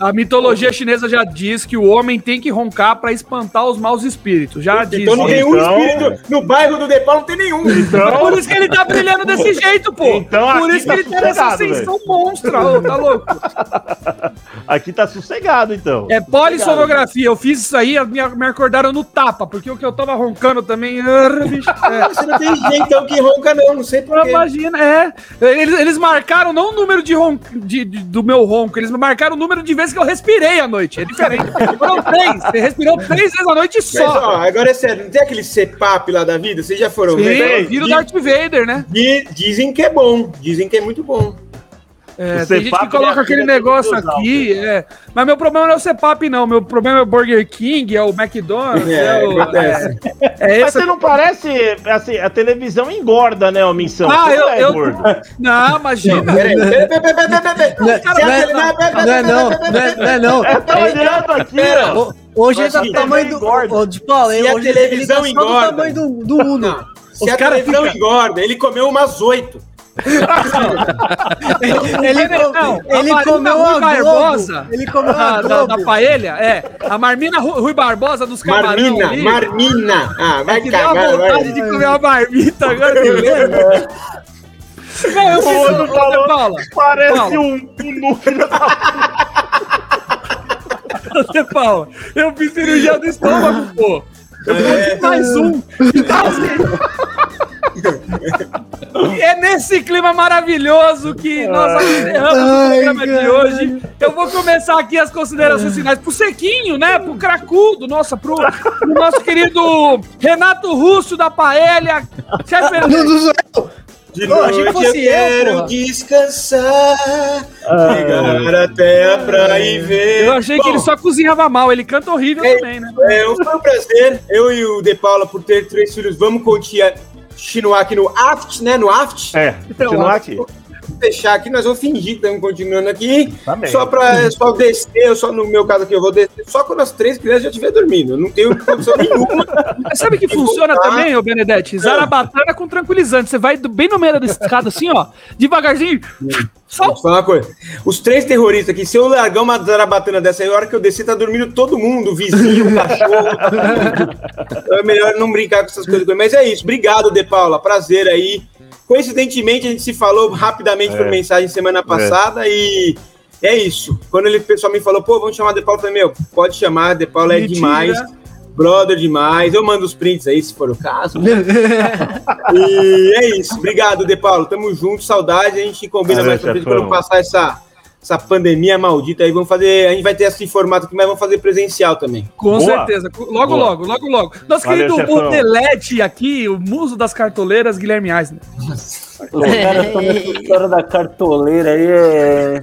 a mitologia chinesa já diz que o homem tem que roncar para espantar os maus espíritos. Já diz. Então não tem um então- espírito. No bairro do Nepal não tem nenhum. Então... Por isso que ele tá brilhando desse jeito, pô. Então, Por isso tá que ele tem essa ascensão monstra, tá louco? Aqui tá sossegado, então. É polissonografia. Eu fiz isso aí, me, me acordaram no tapa, porque o que eu tava roncando também. É. Você não tem jeito que ronca, não. Não sei porquê. Imagina, é. Eles, eles marcaram não o número de ronco de, de, do meu ronco, eles marcaram o número de vezes vezes que eu respirei à noite. É diferente. Foram três. Você respirou três vezes à noite Mas, ó, só. agora é sério, não tem aquele CPAP lá da vida? Vocês já foram Sim, ver? vira o Darth Vader, né? di- Dizem que é bom, dizem que é muito bom. É, O tem gente que coloca é aquele aquele negócio aqui, é. Mas meu problema não é o CPAP, não. Meu problema é o Burger King, é o McDonald's, é, É, o. É, é Mas esse. você não parece, assim, a televisão engorda, né, ô Missão? Ah, Você eu- não é eu-. Não, imagina. Peraí, Não, não é- não é é é. Eu tô olhando aqui, ó. Ho- Hoje ele tá do Mas tamanho do. engorda. De Paulo, Se a hoje ele televisão tá só do engorda. tamanho do, do Uno. Não, Se Os a cara televisão engorda, ele comeu umas oito. Ele, Não, com- a ele Marina comeu Rui a Barbosa. Globo. Ele comeu Da, a da, da Globo. paella, é. A Marmina Ru- Rui Barbosa dos camarão Marmina, ali. Marmina. Ah, É vai que deu uma cagar, vontade vai. de comer uma marmita agora que eu lembro. Não, eu fiz ô, falou, Paula, parece Paula. um, núcleo da... Ô, Paula, eu fiz cirurgia do estômago, pô. Eu fiz mais um. Então, assim, É nesse clima maravilhoso que nós encerramos o programa de caralho. hoje. Eu vou começar aqui as considerações finais pro Sequinho, né? Pro Cracudo, nossa, pro, pro nosso querido Renato Russo da Paella. Chefe eu. De Pô, que noite eu eu, quero porra. descansar, chegar até a praia e ver. Eu achei que Bom, ele só cozinhava mal, ele canta horrível É, também, né? É, foi um prazer, eu e o De Paula, por ter três filhos, vamos continuar, aqui no Aft, né? No Aft. É, continuar aqui. Fechar aqui, nós vamos fingir que estamos continuando aqui. Tá. Só para só descer, eu só no meu caso aqui, eu vou descer só quando as três crianças já estiverem dormindo. Eu não tenho condição nenhuma. Mas sabe que funciona voltar. também, ô Benedetti? Zarabatana com tranquilizante. Você vai bem no meio da escada, assim, ó, devagarzinho. Só Vou te falar uma coisa. Os três terroristas aqui, se eu largar uma zarabatana dessa aí, a hora que eu descer, tá dormindo todo mundo, o vizinho, o cachorro. tá. Então é melhor não brincar com essas coisas. Mas é isso. Obrigado, De Paula. Prazer aí. Coincidentemente, a gente se falou rapidamente por É. mensagem semana passada e é isso. Quando ele, o pessoal me falou, pô, vamos chamar De Paula, eu falei, meu, pode chamar, De Paula é Mentira. demais. Brother demais. Eu mando os prints aí, se for o caso. E é isso. Obrigado, De Paulo. Tamo junto, saudade. A gente combina Valeu, mais pra frente chefão. quando passar essa, essa pandemia maldita aí. Vamos fazer. A gente vai ter esse formato aqui, mas vamos fazer presencial também. Com Boa. certeza. Logo, Boa. logo, logo, logo. Nosso Valeu, querido chefão. Odelete aqui, o muso das cartoleiras, Guilherme Eisner. Os caras estão nessa história da cartoleira aí. É...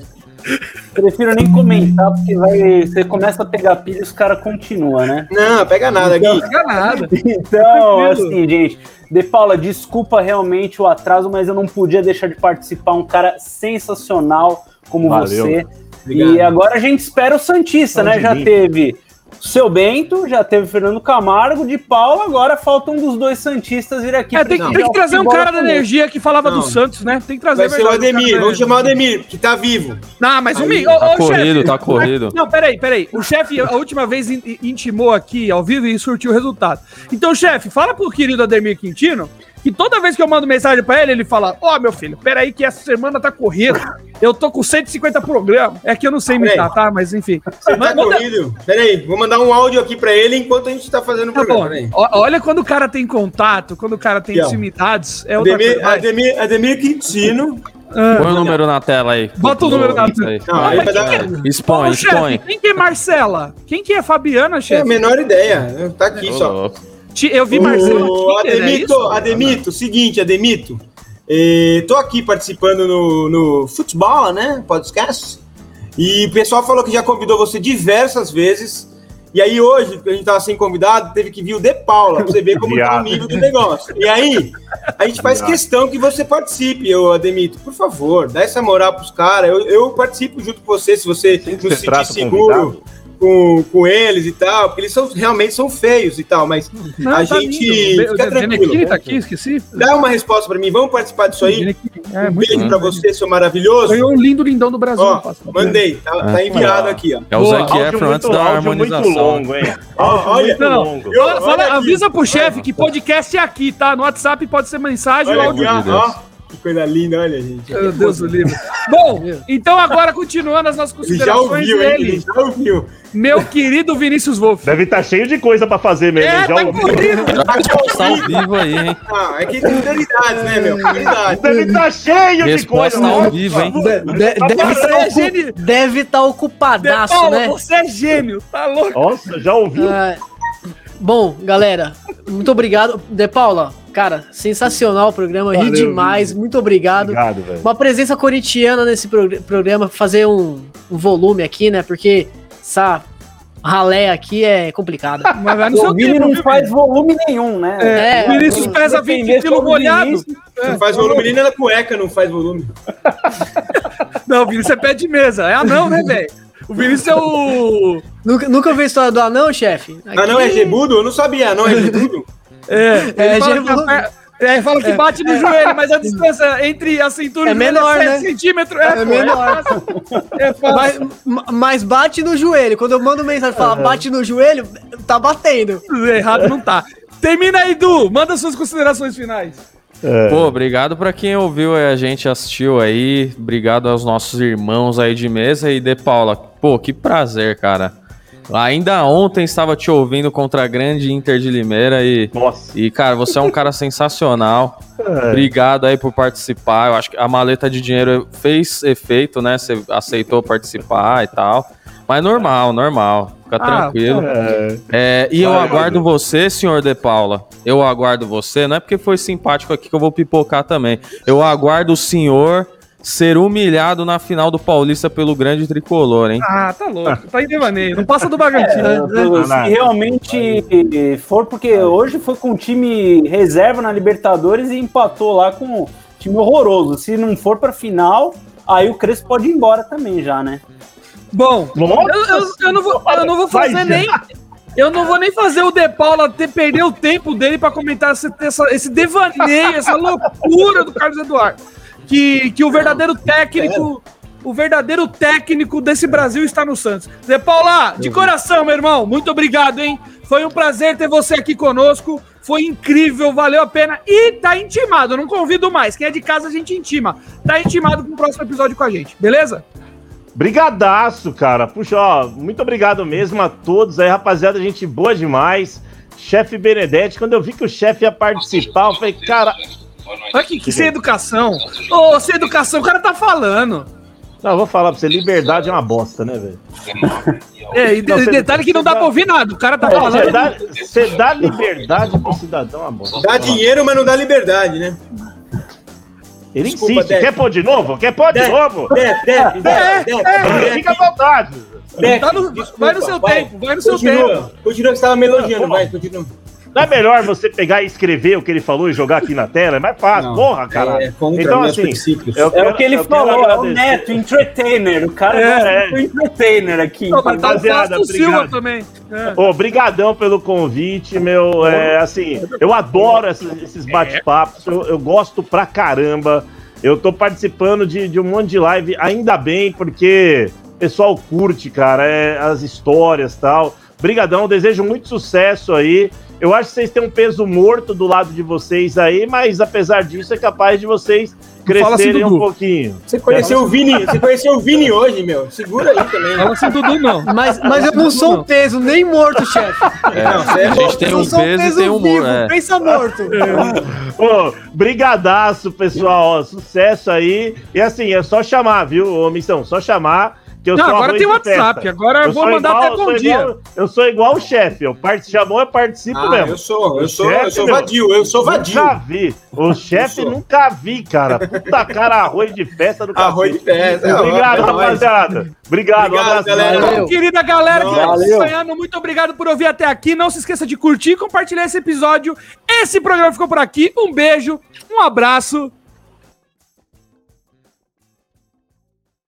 Prefiro nem comentar, porque vai, você começa a pegar pilha e os caras continuam, né? Não, pega nada, Gui. Não fica nada. Então, assim, gente, De Paula, desculpa realmente o atraso, mas eu não podia deixar de participar. Um cara sensacional como Valeu. você. Obrigado. E agora a gente espera o Santista, né? Já vir. teve o seu Bento, já teve o Fernando Camargo, de Paula, agora falta um dos dois Santistas vir aqui. É, tem, tem que trazer um cara da energia que falava Não. do Santos, né? Tem que trazer Vai ser o um Ademir. Vamos chamar o Ademir, que tá vivo. Não, mas o Aí, tá ô, corrido, chefe, tá corrido. Não, peraí, peraí. O chefe, a última vez, in- in- intimou aqui ao vivo e surtiu o resultado. Então, chefe, fala pro querido Ademir Quintino que toda vez que eu mando mensagem pra ele, ele fala: Ó, meu filho, peraí, que essa semana tá corrida. Eu tô com 150 programas. É que eu não sei imitar, tá? Mas enfim. Você tá Manda- corrido? Pera aí, vou mandar um áudio aqui pra ele enquanto a gente tá fazendo o Tá bom. programa. Ó, Olha quando o cara tem contato, quando o cara tem intimidades. É outra Ademir, coisa. Ademir, Ademir Quintino. Ah, Põe o número na tela aí. Bota o número na tela. aí. Não, aí vai dar. quem que Expõe, Ô, chefe, expõe. quem que é Marcela? Quem que é Fabiana, É a chefe? menor ideia. Tá aqui Ô, só. Eu vi Marcela. Ô, Tinder, é Ademito, isso? Ademito, seguinte, Ademito. eh, tô aqui participando no, no Futebol, né? Podcast. E o pessoal falou que já convidou você diversas vezes. E aí, hoje, que a gente tava sem convidado, teve que vir o De Paula, pra você ver como tá o nível do negócio. E aí, a gente faz Viado. questão que você participe, ô Ademito. Por favor, dá essa moral pros caras. Eu, eu participo junto com você, se você se trata sentir seguro convidado? Com, com eles e tal, porque eles são, realmente são feios e tal, mas Não, a tá gente lindo. fica O tranquilo. Tá aqui, esqueci. Dá uma resposta pra mim, vamos participar disso aí. É, Um muito beijo lindo. pra você, seu maravilhoso. Ganhou um lindo lindão do Brasil. Ó, mandei, tá, tá enviado aqui, ó. É o. Zac Efron antes muito, da áudio muito harmonização. longo, hein? Ó, olha- muito Não, longo. Eu- olha aqui. avisa pro chefe que podcast é aqui, tá? No WhatsApp pode ser mensagem ou Olha áudio. Deus. ó. Que coisa linda, olha, gente. Meu Deus do livro. Bom, então agora continuando as nossas Ele já considerações, ouviu, hein? ele, já ouviu. meu querido Vinícius Wolff. Deve estar cheio de coisa pra fazer mesmo. É, já tá ouvi. corrido. Tá ao vivo aí, hein? Ah, é que tem prioridades, né, meu? Prioridades. Deve estar cheio de Resposta coisa. ao vivo, hein? De- de- deve estar é gênio. deve tá ocupadaço, Paulo, né? você é gênio, tá louco? Nossa, já ouviu? Ah, bom, galera, muito obrigado. De Paula, cara, sensacional o programa, ri Valeu, demais, muito obrigado. Obrigado, velho. Uma presença corintiana nesse prog- programa, fazer um, um volume aqui, né? Porque essa ralé aqui é complicada. Mas vai no seu O Vini tempo, não viu, faz volume nenhum, né? É, É, o Vinícius eu- pesa 20 quilos molhado. Não faz volume nem na cueca, não faz volume. Não, o Vinícius é pé de mesa. É anão, né, velho? O Vinícius é o. Nunca, nunca ouviu a história do anão, chefe? Ah, não é gebudo? Eu não sabia, não é gebudo? É, ele É, fala, gênio- que, a é, fala que bate no joelho, mas a distância entre a cintura É e o joelho menor, é 7 né? centímetros. É, É menor. É fácil. Mas, mas bate no joelho. Quando eu mando mensagem e falo bate no joelho, tá batendo. Errado não tá. Termina aí, Du. Manda suas considerações finais. Pô, obrigado pra quem ouviu e a gente assistiu aí. Obrigado aos nossos irmãos aí de mesa e De Paula. Pô, que prazer, cara. Ainda ontem estava te ouvindo contra a grande Inter de Limeira e, Nossa. e cara, você é um cara sensacional. É. Obrigado aí por participar. Eu acho que a maleta de dinheiro fez efeito, né? Você aceitou participar e tal. Mas normal, normal. Fica Ah, tranquilo. É. É, e eu aguardo você, senhor De Paula. Eu aguardo você. Não é porque foi simpático aqui que eu vou pipocar também. Eu aguardo o senhor ser humilhado na final do Paulista pelo grande tricolor, hein? Ah, tá louco. Tá em devaneio. Não passa do Bragantino. É, Se realmente for, porque hoje foi com um time reserva na Libertadores e empatou lá com um time horroroso. Se não for pra final, aí o Crespo pode ir embora também já, né? Bom, eu, eu- eu não vou, eu não vou fazer nem. Eu não vou nem fazer o De Paula ter perder o tempo dele pra comentar esse, essa- esse devaneio, essa loucura do Carlos Eduardo. Que, que o verdadeiro técnico. O verdadeiro técnico desse Brasil está no Santos. De Paula, de coração, meu irmão, muito obrigado, hein? Foi um prazer ter você aqui conosco. Foi incrível, valeu a pena. E tá intimado, eu não convido mais. Quem é de casa a gente intima. Tá intimado com o próximo episódio com a gente, beleza? Brigadaço, cara. Puxa, ó, muito obrigado mesmo a todos aí, rapaziada, gente boa demais. Chefe Benedetti, quando eu vi que o chefe ia participar, eu falei, cara, Olha que, que sem educação. Ô, sem educação, o cara tá falando. não, eu vou falar pra você, liberdade é uma bosta, né, velho? É, e de- Não, detalhe que não dá pra ouvir nada. O cara tá Você falando. dá, você dá liberdade pro cidadão é uma bosta. Dá dinheiro, mas não dá liberdade, né? Ele Desculpa, insiste, Def. quer pôr de novo? Quer pôr de Def, novo? Def, Def, Def, Def, Fica à vontade. Def, Tá no- desculpa, vai no seu tempo, vai no seu continua, tempo. Continua que você tava me elogiando, vai, continua. Não é melhor você pegar e escrever o que ele falou e jogar aqui na tela? É mais fácil, Não, porra, cara. é então, assim, eu É o que ele falou, é o. Neto, entertainer. O cara É, é, o entertainer aqui. Não, mas tá o Rapaziada, Silva obrigado. também. É. Obrigadão pelo convite, meu. É, assim, eu adoro esses, esses bate-papos, eu, eu gosto pra caramba. Eu tô participando de, de um monte de live, ainda bem, porque o pessoal curte, cara, é, as histórias e tal. Brigadão, desejo muito sucesso aí. Eu acho que vocês têm um peso morto do lado de vocês aí, mas apesar disso, é capaz de vocês fala assim, crescerem um Dudu. pouquinho. Você conheceu o Vini, você conheceu o Vini hoje, meu. Segura aí também. Fala assim, Dudu, não. Mas, mas eu não sou um peso, nem morto, chefe. É, é a gente tem um sou peso e tem um vivo, É. pensa morto. Ô, brigadaço, pessoal. Ó, sucesso aí. E assim, é só chamar, viu, ô, Missão? Só chamar. Que eu Não, sou agora tem WhatsApp. festa. Agora eu vou sou mandar igual- até eu bom sou dia. igual- eu sou igual o chefe. Eu part... chamou, eu participo Ah, mesmo. eu sou, eu sou, eu chefe, sou meu, vadio, eu sou vadio. Nunca vi. O chefe sou. nunca vi, cara. Puta cara, arroz de festa do Arroz de festa. Obrigado, É rapaziada. Obrigado, um Obrigado, abraço. galera. Valeu. Querida galera que tá acompanhando, muito obrigado por ouvir até aqui. Não se esqueça de curtir e compartilhar esse episódio. Esse programa ficou por aqui. Um beijo, um abraço